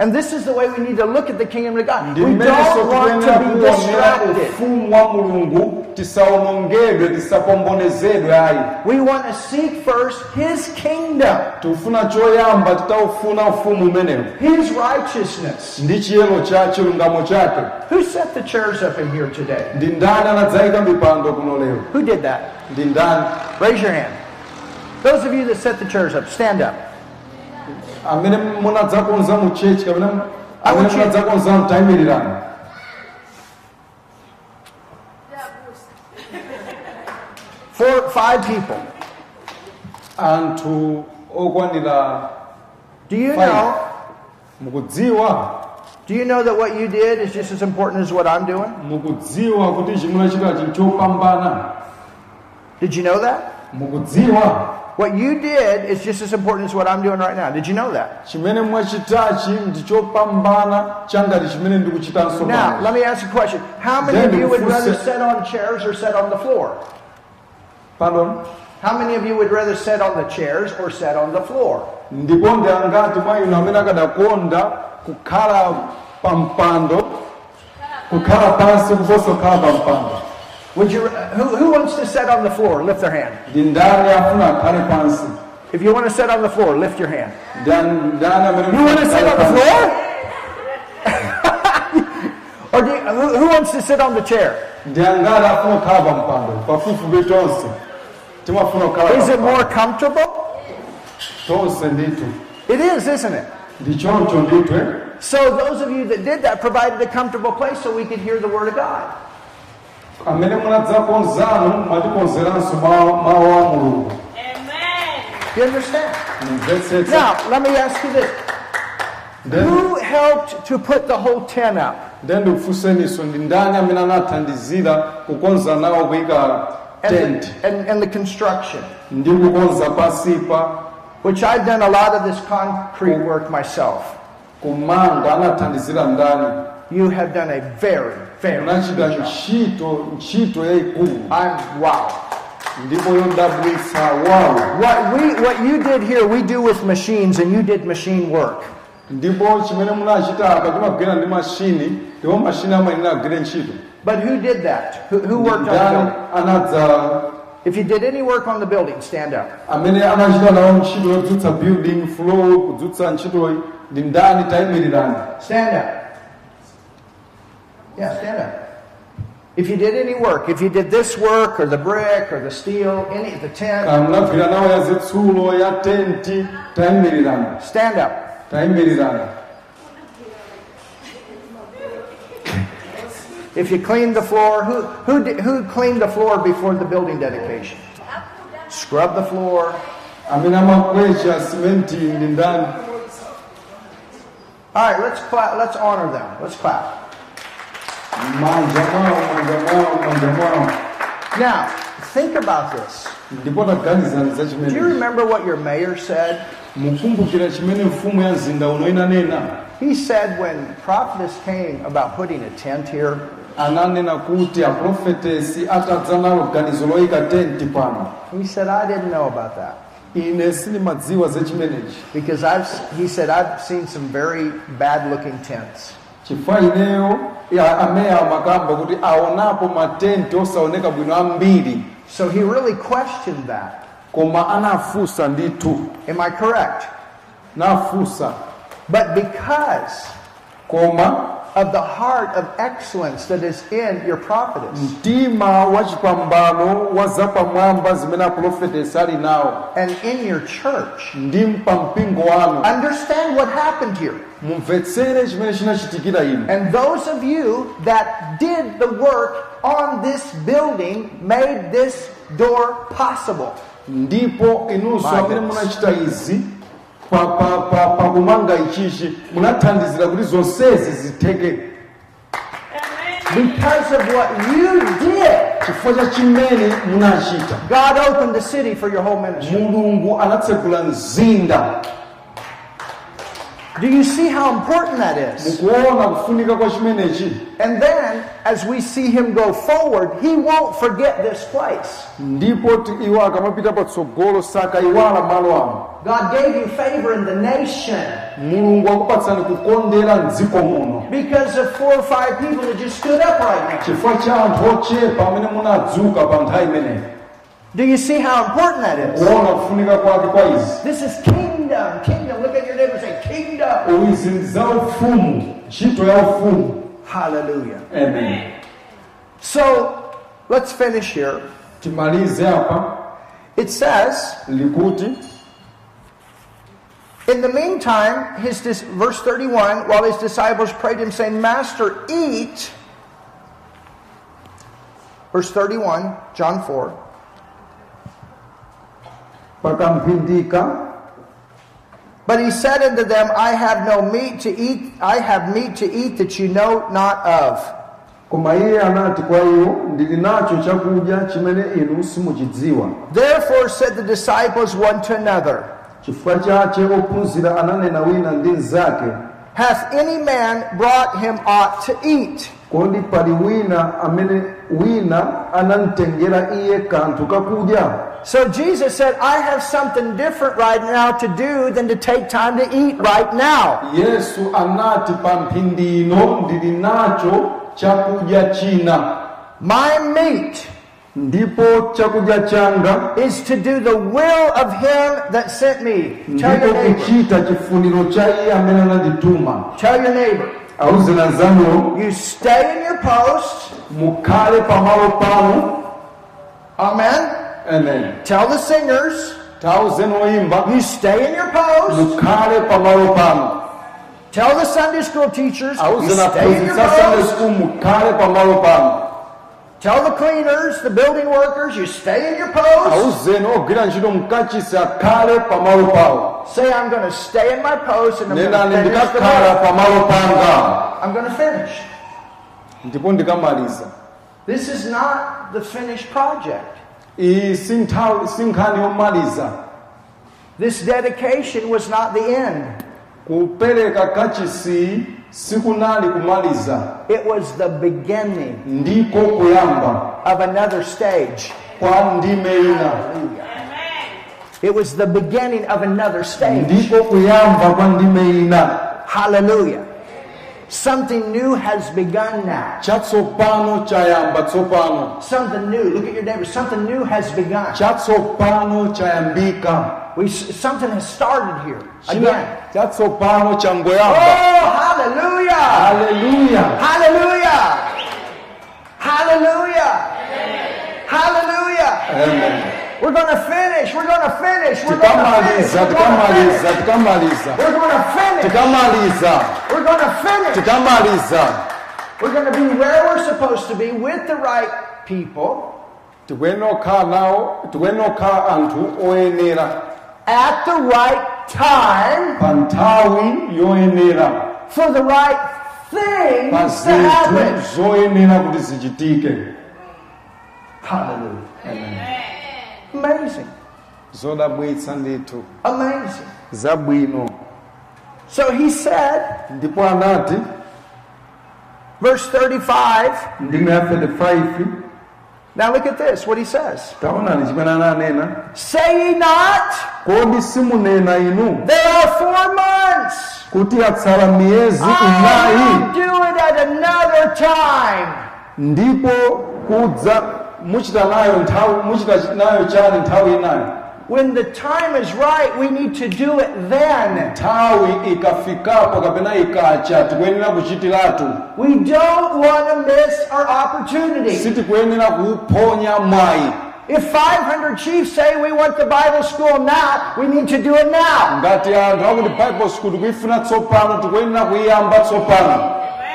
Upatsa appointment umayigwira nthawi ndithu And this is the way we need to look at the kingdom of God. We don't want to be distracted. ufumu wa mulungu tisawonongedwe We want to seek first His kingdom, tifuna choyamba titaufuna ufumu umenewu His righteousness. ndi chiyero cha chilungamo chake Who set the chairs up in here today? ndi ndani anadzayika mipando kuno lero Who did that? Raise your hand. Those of you that set the chairs up, stand up. Amene munadzakonza mu chechi kapena amene want you- munadzakonza mtayimirirani Four, five people. anthu okwanira Do you know? mukudziwa Do you know that what you did is just as important as what I'm doing? mukudziwa kuti chimulachita chinthu chopambana Did you know that? mukudziwa What you did is just as important as what I'm doing right now. Did you know that? chimene mwachitachi ndi chopambana changati chimene ndikuchitanso Now, let me ask a question. How many of you would rather sit on chairs or sit on the floor? pardon How many of you would rather sit on the chairs or sit on the floor? ndipo ndi angati mwa inu amene akadakonda kukhala pa kukhala pansi kuposa kukhala pa mpando Would you? Who, who wants to sit on the floor? Lift their hand. ndi ndani afuna akhale pansi If you want to sit on the floor, lift your hand. You want to sit on the floor? Or do you, who, who wants to sit on the chair? ndi angati afuna okhala pa mpando pafupifupi tonse timafuna okhala Is it more comfortable? It is, isn't it? ndi choncho ndithu eh? So those of you that did that provided a comfortable place so we could hear the word of God. Amene munadzakonzanu mwatikonzeranso mawu mawu a mulungu Amen. You understand? Now, let me ask you this. Then- Who helped to put the whole tent up? then ndikufunseniso ndi ndani amene anathandizira kukonza nawo kuyika And tent the, and, and the construction, ndi kukonza pansipa which I've done a lot of this concrete work myself. kumanga anathandizira ndani You have done a very, very unachita good job. ntchito ntchito yayikulu I'm wow. ndipo yodabwitsa wawu What we what you did here, we do with machines, and you did machine work. ndipo chimene munachita apa timagwira ndi mashini ndipo mashini amayenera agwire ntchito But who did that? Who, who worked on the ndani building? anadza If you did any work on the building, stand up. amene anachita nawo ntchito yodzutsa building floor kudzutsa ntchitoyi ndi ndani tayimirirani Stand up. Yeah, stand up. If you did any work, if you did this work or the brick or the steel, any the tent, kana munagwira nawo ya zitsulo ya tenti tayimirirani stand up. If you cleaned the floor, who who did, who cleaned the floor before the building dedication? Scrub the floor. amene amakwecha simenti ndi ndani All right, let's clap. Let's honor them. Let's clap. Now, think about this. Do you remember what your mayor said? He said when prophetess came about putting a tent here, ananena kuti aprofetesi loyika tenti pano he said, I didn't know about that. ine sindimadziwa za chimenechi Because I've, he said, I've seen some very bad looking tents. Chifukwa ineyo ya ameya amakamba kuti aonapo matenti osaoneka bwino ambiri So he really questioned that. koma anafunsa ndithu Am I correct? nafunsa But because koma of the heart of excellence that is in your prophetess. Mtima wa chipambano wa zapamwamba zimene aprofetesi ali nawo and in your church, ndi mpampingo wanu. Understand what happened here. mumvetsere chimene chinachitikira inu. And those of you that did the work on this building made this door possible. ndipo inunso amene munachita izi pakumanga ichichi munathandizira kuti zonsezi zitheke Amen. Because of what you did, chifukwa cha chimene munachita God opened the city for your whole ministry. mulungu anatsegula mzinda Do you see how important that is? mukuona kufunika kwa chimenechi And then, as we see him go forward, he won't forget this place. ndipo ti iwo akamapita patsogolo sakaiwala malo ano God gave you favor in the nation mulungu akupatsani kukondera mdziko muno because of four or five people that just stood up right now. chifukwa cha anthu ochepa amene munadzuka pa nthawi Do you see how important that is? kuona kufunika kwake kwa izi This is kingdom. Kingdom. Look at your neighbor and say, Kingdom. izi ndi za ufumu ntchito ya ufumu Hallelujah. amen So, let's finish here. timalize apa It says, likuti In the meantime, his dis- verse 31, while his disciples prayed him, saying, Master, eat. Verse 31, John 4. pakamphindika But he said unto them, I have no meat to eat, I have meat to eat that you know not of. koma iye anati kwa iwo ndili nacho chakudya chimene inu simuchidziwa Therefore said the disciples one to another, chifukwa chache ophunzira ananena wina ndi mnzake Hath any man brought him aught to eat? kodi pali wina amene wina anamtengera iye kanthu kakudya So Jesus said, I have something different right now to do than to take time to eat right now. yesu anati pa mphindi ino ndili nacho chakudya china My meat ndipo chakudya changa is to do the will of him that sent me. Tell ndipo your neighbor. kuchita chifuniro cha iye amene anandituma Tell your neighbor. You stay in your post. mukhale pamalo panu Amen. Amen Tell the singers, tawuzeni oyimba you stay in your post. Tell the Sunday school teachers, you stay in your post. school mukhale pamalo panu Tell the cleaners, the building workers, you stay in your post. awuzeni ogwira oh, ntchito mkachisi akhale pamalo pawo Say, I'm going to stay in my post and I'm going to finish the work. I'm going to finish. This is not the finished project. Iyi si nthawi si nkhani yomaliza This dedication was not the end. kupereka kachisi sikunali kumaliza It was the beginning ndiko kuyamba of another stage. kwa ndime ina It was the beginning of another stage. ndiko kuyamba kwa ndime ina Hallelujah. Something new has begun now. chatsopano chayamba tsopano Something new. Look at your neighbor. Something new has begun. chatsopano chayambika We, something has started here. Again. chatsopano Oh, changoyamba hallelujah. haleluya Hallelujah. Hallelujah. Hallelujah. amen We're going to finish. We're going to finish. We're going to finish. tikamaliza We're going to finish. tikamaliza tikamaliza We're going to finish. tikamaliza We're going to finish. tikamaliza We're going to be where we're supposed to be with the right people tikwenokhala nawo tikwenokhala anthu oyenera at the right time pa yoyenera for the right things pa to happen. zinthu zoyenera kuti zichitike Hallelujah. Amazing. zodabwitsa ndithu Amazing. zabwino So he said, ndipo anati verse 35. ndime ya 35 Now look at this, what he says. taonani chimene ananena Say ye not, kodi simunena inu there are four months. kuti yatsala miyezi inayi do it at another time. ndipo kudza muchita nayo nthawi muchita nayo chani nthawi inayi When the time is right, we need to do it then. nthawi ikafikapo kapena ikacha tikuyenera kuchitiratu We don't want to miss our opportunity. sitikuyenera kuuphonya mwayi If 500 chiefs say we want the Bible school now, we need to do it now.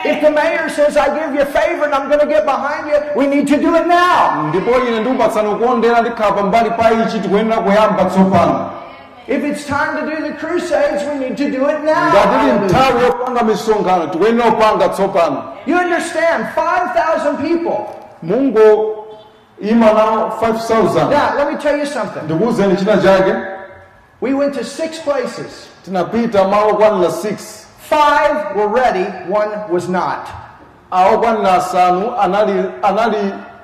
Ngati anthu akuti bible school tikuyifuna tsopano tikuyenera kuyiyamba tsopano If the mayor says, I give you a favor and I'm going to get behind you, we need to do it now. ndipo ine ndikupatsani ukondera ndikhala pambali pa ichi tikuyenera kuyamba tsopano If it's time to do the crusades, we need to do it now. ngati ili Hallelujah. nthawi yopanga misonkhano tikuyenera kupanga tsopano You understand, 5,000 people. ima nawo 5000 Now, let me tell you something. ndikuwuzeni china chake We went to six places. tinapita malo okwanira 6 Five were ready, one was not.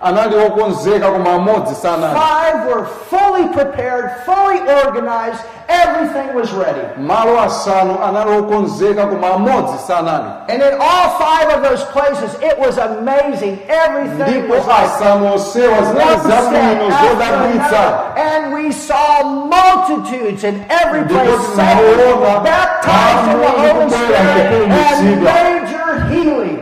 Anali okonzeka koma amodzi Five were fully prepared, fully organized, everything was ready. malo asanu anali okonzeka koma amodzi sanali And in all five of those places, it was amazing. Everything ndipo was like asanu onsewa one step zabwino after zodabwitsa another. And we saw multitudes in every Ndipo place saved, baptized in the Holy kubwera Spirit, and major healings.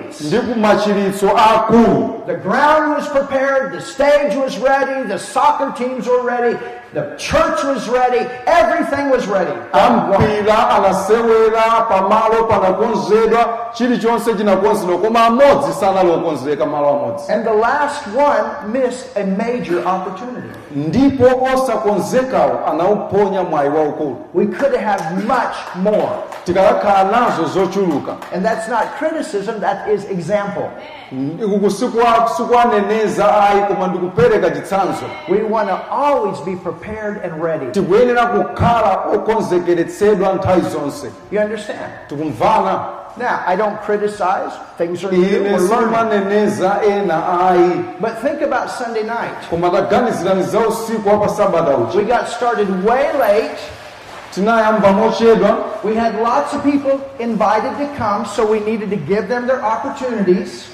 The ground was prepared, the stage was ready, the soccer teams were ready, the church was ready, everything was ready. ampira anasewera pamalo panakonzedwa chilichonse chinakonzedwa koma amodzi sanali okonzeka malo amodzi And the last one missed a major opportunity. ndipo osakonzekawo anawuphonya mwayi waukulu We could have much more. tikakhala nazo zochuluka And that's not criticism, that is example. Mm, uku sikwaneneza ayi koma ndikupereka chitsanzo We want to always be prepared and ready. tikuyenera kukhala okonzekeretsedwa nthawi zonse You understand? tikumvana Now, I don't criticize. Things are new. ine We're learning. simaneneza ena ayi But think about Sunday night. koma taganizirani za usiku wa pa sabata uchi We got started way late. tinayamba mochedwa We had lots of people invited to come, so we needed to give them their opportunities.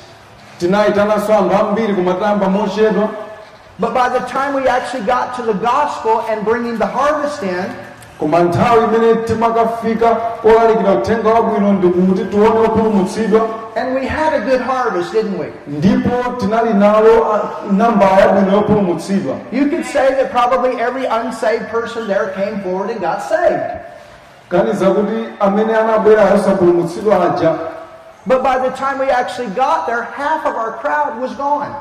tinayitananso anthu ambiri koma tinayamba mochedwa But by the time we actually got to the gospel and bringing the harvest in, koma nthawi imene timakafika olalikira uthenga wabwino ndikuti tione opulumutsidwa And we had a good harvest, didn't we? ndipo tinali nalo namba yabwino yopulumutsidwa You could say that probably every unsaved person there came forward and got saved. kaniza kuti amene anabwera osapulumutsidwa aja But by the time we actually got there, half of our crowd was gone.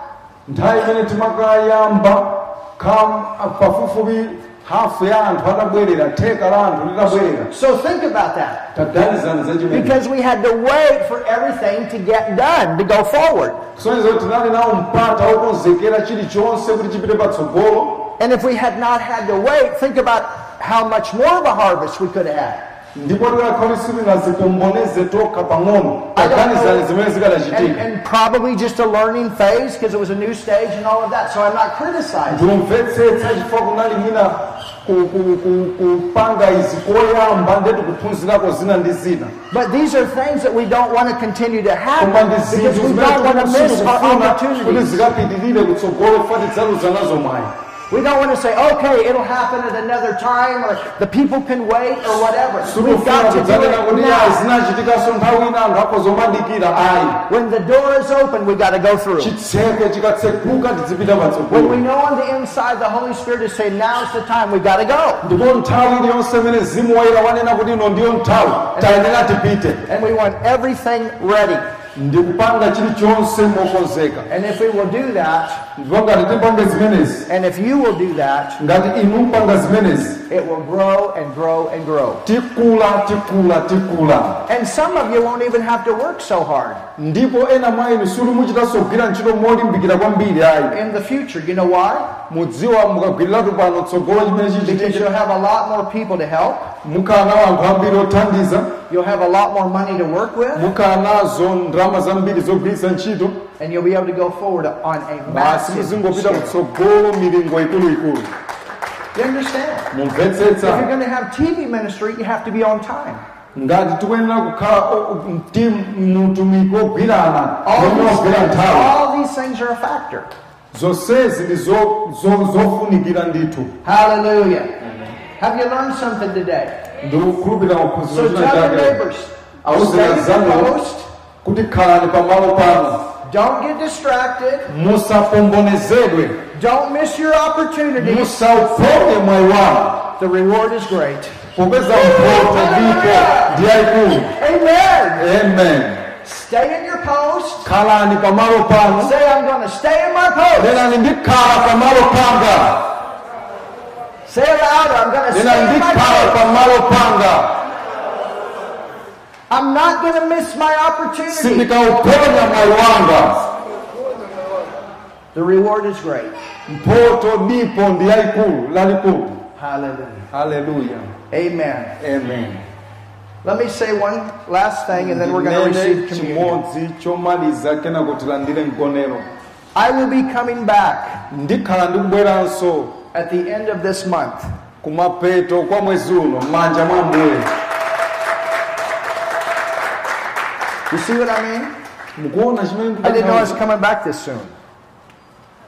Imene timakayamba kam pafupifupi hafu ya anthu atabwerera theka la anthu litabwerera So think about that. taganizani za chimene Because we had to wait for everything to get done to go forward. kusonyeza tinali nawo mpata wokonzekera chilichonse kuti chipite patsogolo And if we had not had to wait, think about how much more of a harvest we could have had. Ndipo tikakhala sitingazipomboneze tokha pang'ono I don't taganizani know. zimene And, zikadachitika and probably just a learning phase because it was a new stage and all of that. So I'm not criticizing. ndikumvetsetsa chifukwa kunali mwina ku- ku- ku- kupanga izi koyamba ndetu kuphunzirako zina ndi zina But these are things that we don't want to continue to have because we don't want to miss our kuti opportunities. zikapitirire kutsogolo fati tidzaluza nazo mwayi We don't want to say, okay, it'll happen at another time or the people can wait or whatever. We've got to do it now. zinachitikanso nthawi ina anthu akozomadikira ayi When the door is open, we've got to go through. When we know on the inside the Holy Spirit is saying, now's the time, we've got to go. ndipo nthawi iliyonse imene mzimu woyera wanena kuti ino ndiyo nthawi tayenera tipite And we want everything ready. ndikupanga chilichonse mokonzeka And if we will do that, ndipo ngati tipange zimenezi and if you will do that, ngati inu mpanga zimenezi it will grow and grow and grow. And some of you won't even have to work so hard ndipo ena mwa inu simuchitanso kugwira ntchito molimbikira kwambiri ayi in the future. You know why? mudziwa mukagwiriratu pano tsogolo Because you'll have a lot more people to help. Mukhala nawo anthu ambiri othandiza You'll have a lot more money to work with. mukhala nazo zambiri zogwiritsa ntchito And you'll be able to go forward on a massive muzingopita scale. kutsogolo milingo ikuluikulu You understand? If you're going to have TV ministry, you have to be on time. ngati tikuyenera kukhala mti mtumiki ogwirana All omwe these, ogwira things, nthawi all these things are a factor. zonsezi ndi zo- zo- zofunikira ndithu Hallelujah. Have you learned something today? So tell your neighbors, stay at the post. kuti khalani pamalo pano Don't get distracted. Don't miss your opportunity. musauphonye mwayi wanu The reward is great. popeza mphoto ndipo ndi yayikulu Amen. amen Stay in your post. khalani pamalo pano Say, I'm going to stay in my post. lero ndikhala pamalo panga Say it louder. I'm going to in my ndikhala post. pamalo panga I'm not going to miss my opportunity. The reward is great. mphoto ndipo ndi yayikulu lalikulu Hallelujah. Amen. amen Let me say one last thing and then we're going to receive communion. chimodzi chomaliza kenako tilandire mgonero I will be coming back at the end of this month. kumapeto kwa mwezi uno m'manja mwa mbuye You see what I mean? I didn't know I was coming back this soon.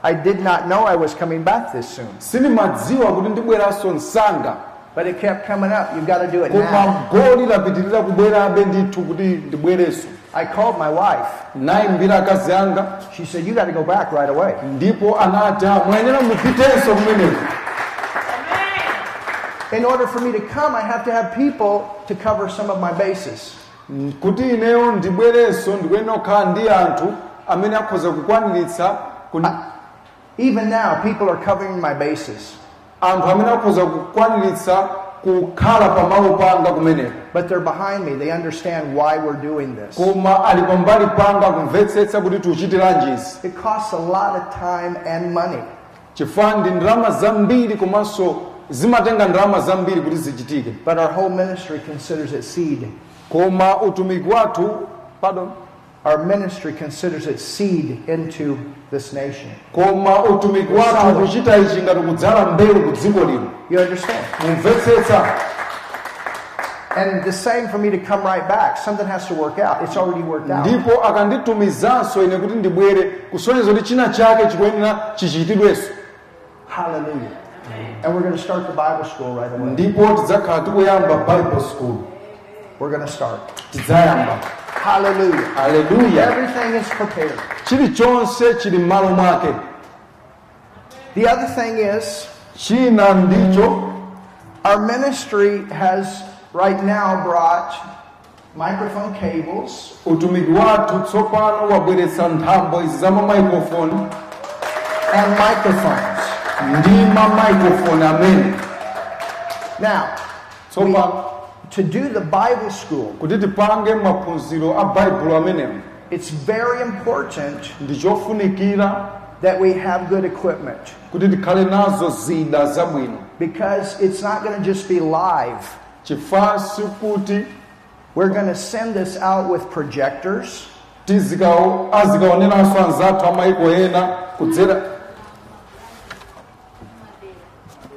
I did not know I was coming back this soon. sindimadziwa kuti ndibweranso msanga But it kept coming up. You've got to do it now. Goli lapitirira kubwerabe ndithu kuti ndibwerenso I called my wife. nayimbira akazi anga She said, You got to go back right away. ndipo anati "Ah, mupitenso kumeneko In order for me to come, I have to have people to cover some of my bases. kuti ineyo ndibwerenso ndikuyenera kukhala ndi anthu amene akhoza kukwaniritsa Even now, people are covering my bases. anthu amene akhoza kukwaniritsa kukhala pamalo panga kumeneko eh. But they're behind me. They understand why we're doing this. koma ali pambali panga kumvetsetsa kuti tiuchitiranji izi It costs a lot of time and money. chifukwa ndi ndalama zambiri komanso zimatenga ndalama zambiri kuti zichitike But our whole ministry considers it seed. koma utumiki wathu pardon Our ministry considers it seed into this nation. koma utumiki wathu kuchita ichi ngati kudzala mbewu ku dziko lino You understand? mumvetsetsa And the same for me to come right back. Something has to work out. It's already worked out. ndipo akanditumizanso ine kuti ndibwere kusonyeza kuti china chake chikuyenera chichitidwenso Hallelujah. And we're going to start the Bible school right away. ndipo tidzakhala tikuyamba bible school We're going to start. tidzayamba Hallelujah. Hallelujah. Everything is prepared. chilichonse chili m'malo mwake The other thing is, china ndicho our ministry has right now brought microphone cables utumiki wathu tsopano wabweretsa nthambo izi za mamayikrofoni and microphones. ndi mamayikrofoni amene Now, tsopano to do the Bible school, kuti tipange maphunziro a baibulo amenewo it's very important ndi chofunikira that we have good equipment. kuti tikhale nazo zida zabwino because it's not going to just be live. chifukwa sikuti We're going to send this out with projectors. tizikawo azikaoneranso anzathu amayiko ena kudzera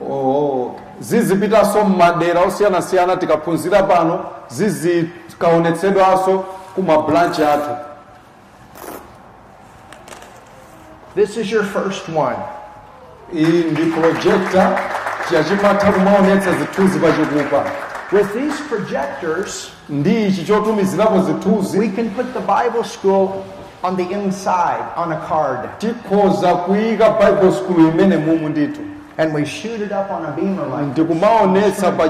oh, zizipitanso m'madera osiyanasiyana tikaphunzira pano zizikaonetsedwanso ku mabranchi athu. This is your first one. iyi ndi projector chachimatha kumaonetsa zithunzi pachikupa With these projectors, ndi ichi chotumizirapo zithunzi we can put the Bible school on the inside on a card. Tikhoza kuyika bible school imene mumu ndithu and we shoot it up on a beamer like ndikumaonetsa pa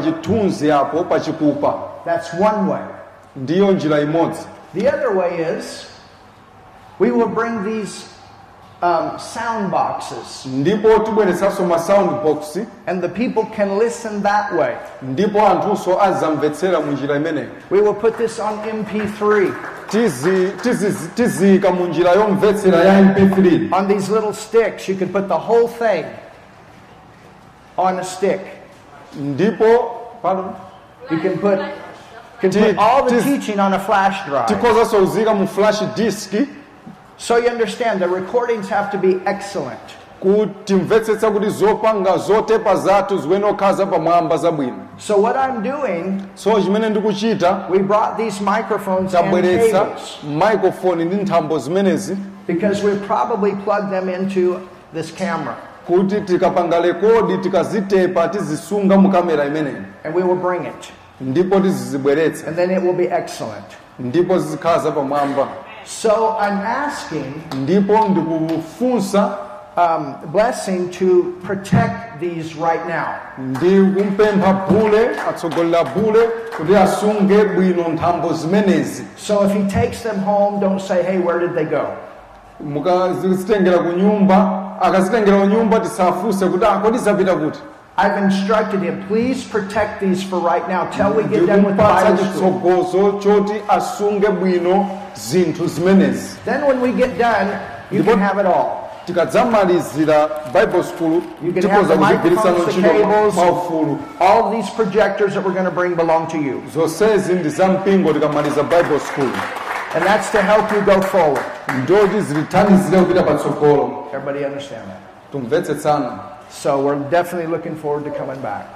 apo pachikupa that's one way. ndiyo njira imodzi. The other way is we will bring these um, sound boxes. Ndipo tibweretsanso ma sound box. And the people can listen that way. ndipo anthunso azamvetsera mu njira imeneyo We will put this on MP3 Tizi- tizi- tiziyika mu njira yomvetsera ya mp3 on these little sticks. You can put the whole thing on a stick. ndipo pardon You can put can put all the teaching on a flash drive. tikhozanso kuziyika mu flash disk So you understand the recordings have to be excellent. kuti mvetsetsa kuti zopanga zotepa zathu ziwene okhaza pamwamba zabwino So what I'm doing, so chimene ndikuchita we brought these microphones and tabweretsa cables microphone ndi nthambo zimenezi because we probably plug them into this camera kuti tikapanga rekodi tikazitepa tizisunga mu kamera imeneyi and we will bring it ndipo tizizibweretsa and then it will be excellent. ndipo zizikhala pamwamba So I'm asking ndipo ndikufunsa um, Blessing to protect these right now. ndikumpempha bule atsogolera bule kuti asunge bwino nthambo zimenezi So if he takes them home, don't say, hey, where did they go? mukazitengera ku nyumba akazitengera ku nyumba tisafunse kuti zapita kuti I've instructed him, please protect these for right now till we get done with the Bible school. choti asunge bwino zinthu zimenezi Then when we get done, you can have it all. tikadzamalizira bible school You can tikhoza have microphones, the ntchito cables. maufulu All these projectors that we're going to bring belong to you. zonsezi ndi za mpingo tikamaliza bible school And that's to help you go forward. ndoti zitithandizire kupita patsogolo Everybody understand that? tumvetsetsana So we're definitely looking forward to coming back.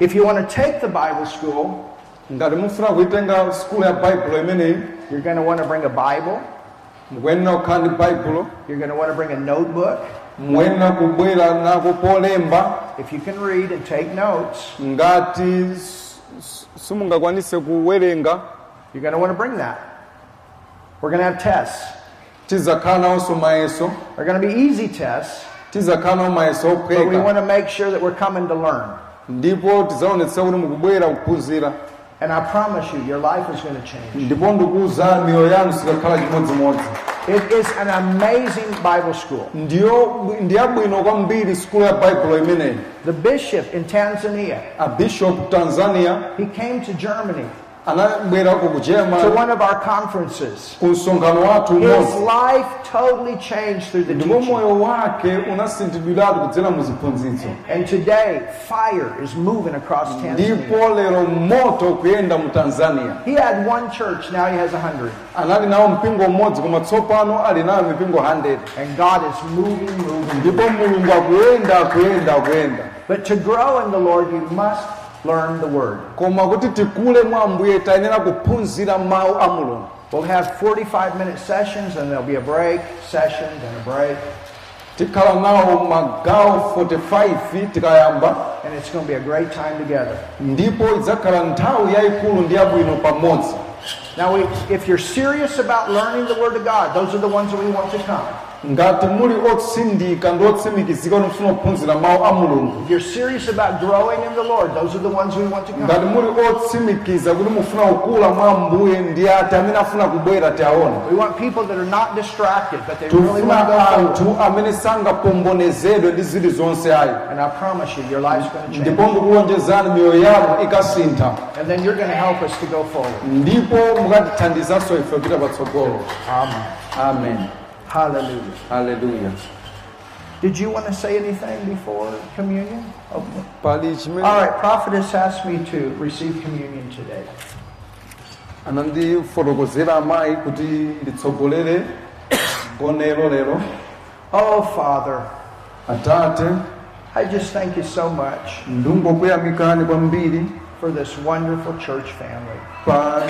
If you want to take the Bible school, ngati mufuna kuitenga skulu ya baibulo imeneyi you're going to want to bring a Bible. mukuyenera kukhala ndi baibulo You're going to want to bring a notebook. mukuyenera kubwera nako polemba If you can read and take notes, ngati s- s- simungakwanise kuwerenga you're going to want to bring that. We're going to have tests. tizakhala nawonso mayeso They're going to be easy tests, but we want to make sure that we're coming to learn. ndipo tizaonetsa kuti mukubwera kuphunzira And I promise you, your life is going to change. ndipo ndikuwuzani miyoyo yanu sikakhala chimodzimodzi It is an amazing Bible school. ndiyo ndiyabwino kwambiri skulu ya baibulo imeneyi The bishop in Tanzania, a bishop tanzania he came to Germany to one of our conferences. His life totally changed through the teaching. moyo wake unasinthidwiratu kudzera mu ziphunzitso And today, fire is moving across Tanzania. ndipo lero moto kuyenda mu tanzania He had one church, now he has a hundred. anali nawo mpingo umodzi koma tsopano ali nayo mipingo 100 And God is moving, moving. But to grow in the Lord, you must learn the Word. koma kuti tikule mwa tayenera kuphunzira mawu a mulungu We'll have 45 minute sessions, and there'll be a break, session, then a break. tikhala nawo magawo 45 tikayamba and it's going to be a great time together. ndipo idzakhala nthawi yayikulu ndi yabwino pamodzi Now, if you're serious about learning the Word of God, those are the ones that we want to come. Ngati muli otsindika ndi otsimikizika kuti mufuna kuphunzira mawu a mulungu If you're serious about growing in the Lord, those are the ones we want to ngati come. muli otsimikiza kuti mufuna kukula mwa mbuye ndi ati amene afuna kubwera tiaona We want people that are not distracted, but they really want to go forward. anthu amene sangapombonezedwe ndi zili zonse ayi And I promise you, your life's going to change. ndipo ndikuwonjezani miyoyo yanu ikasintha And then you're going to help us to go forward. ndipo mukatithandizanso ife kupita patsogolo Amen. Amen Hallelujah. Did you want to say anything before communion? Oh. Okay. All right, prophetess asked me to receive communion today. anandifotokozera amayi kuti nditsogolere gonero lero Oh, Father, atate I just thank you so much ndingokuyamikani kwambiri for this wonderful church family. pa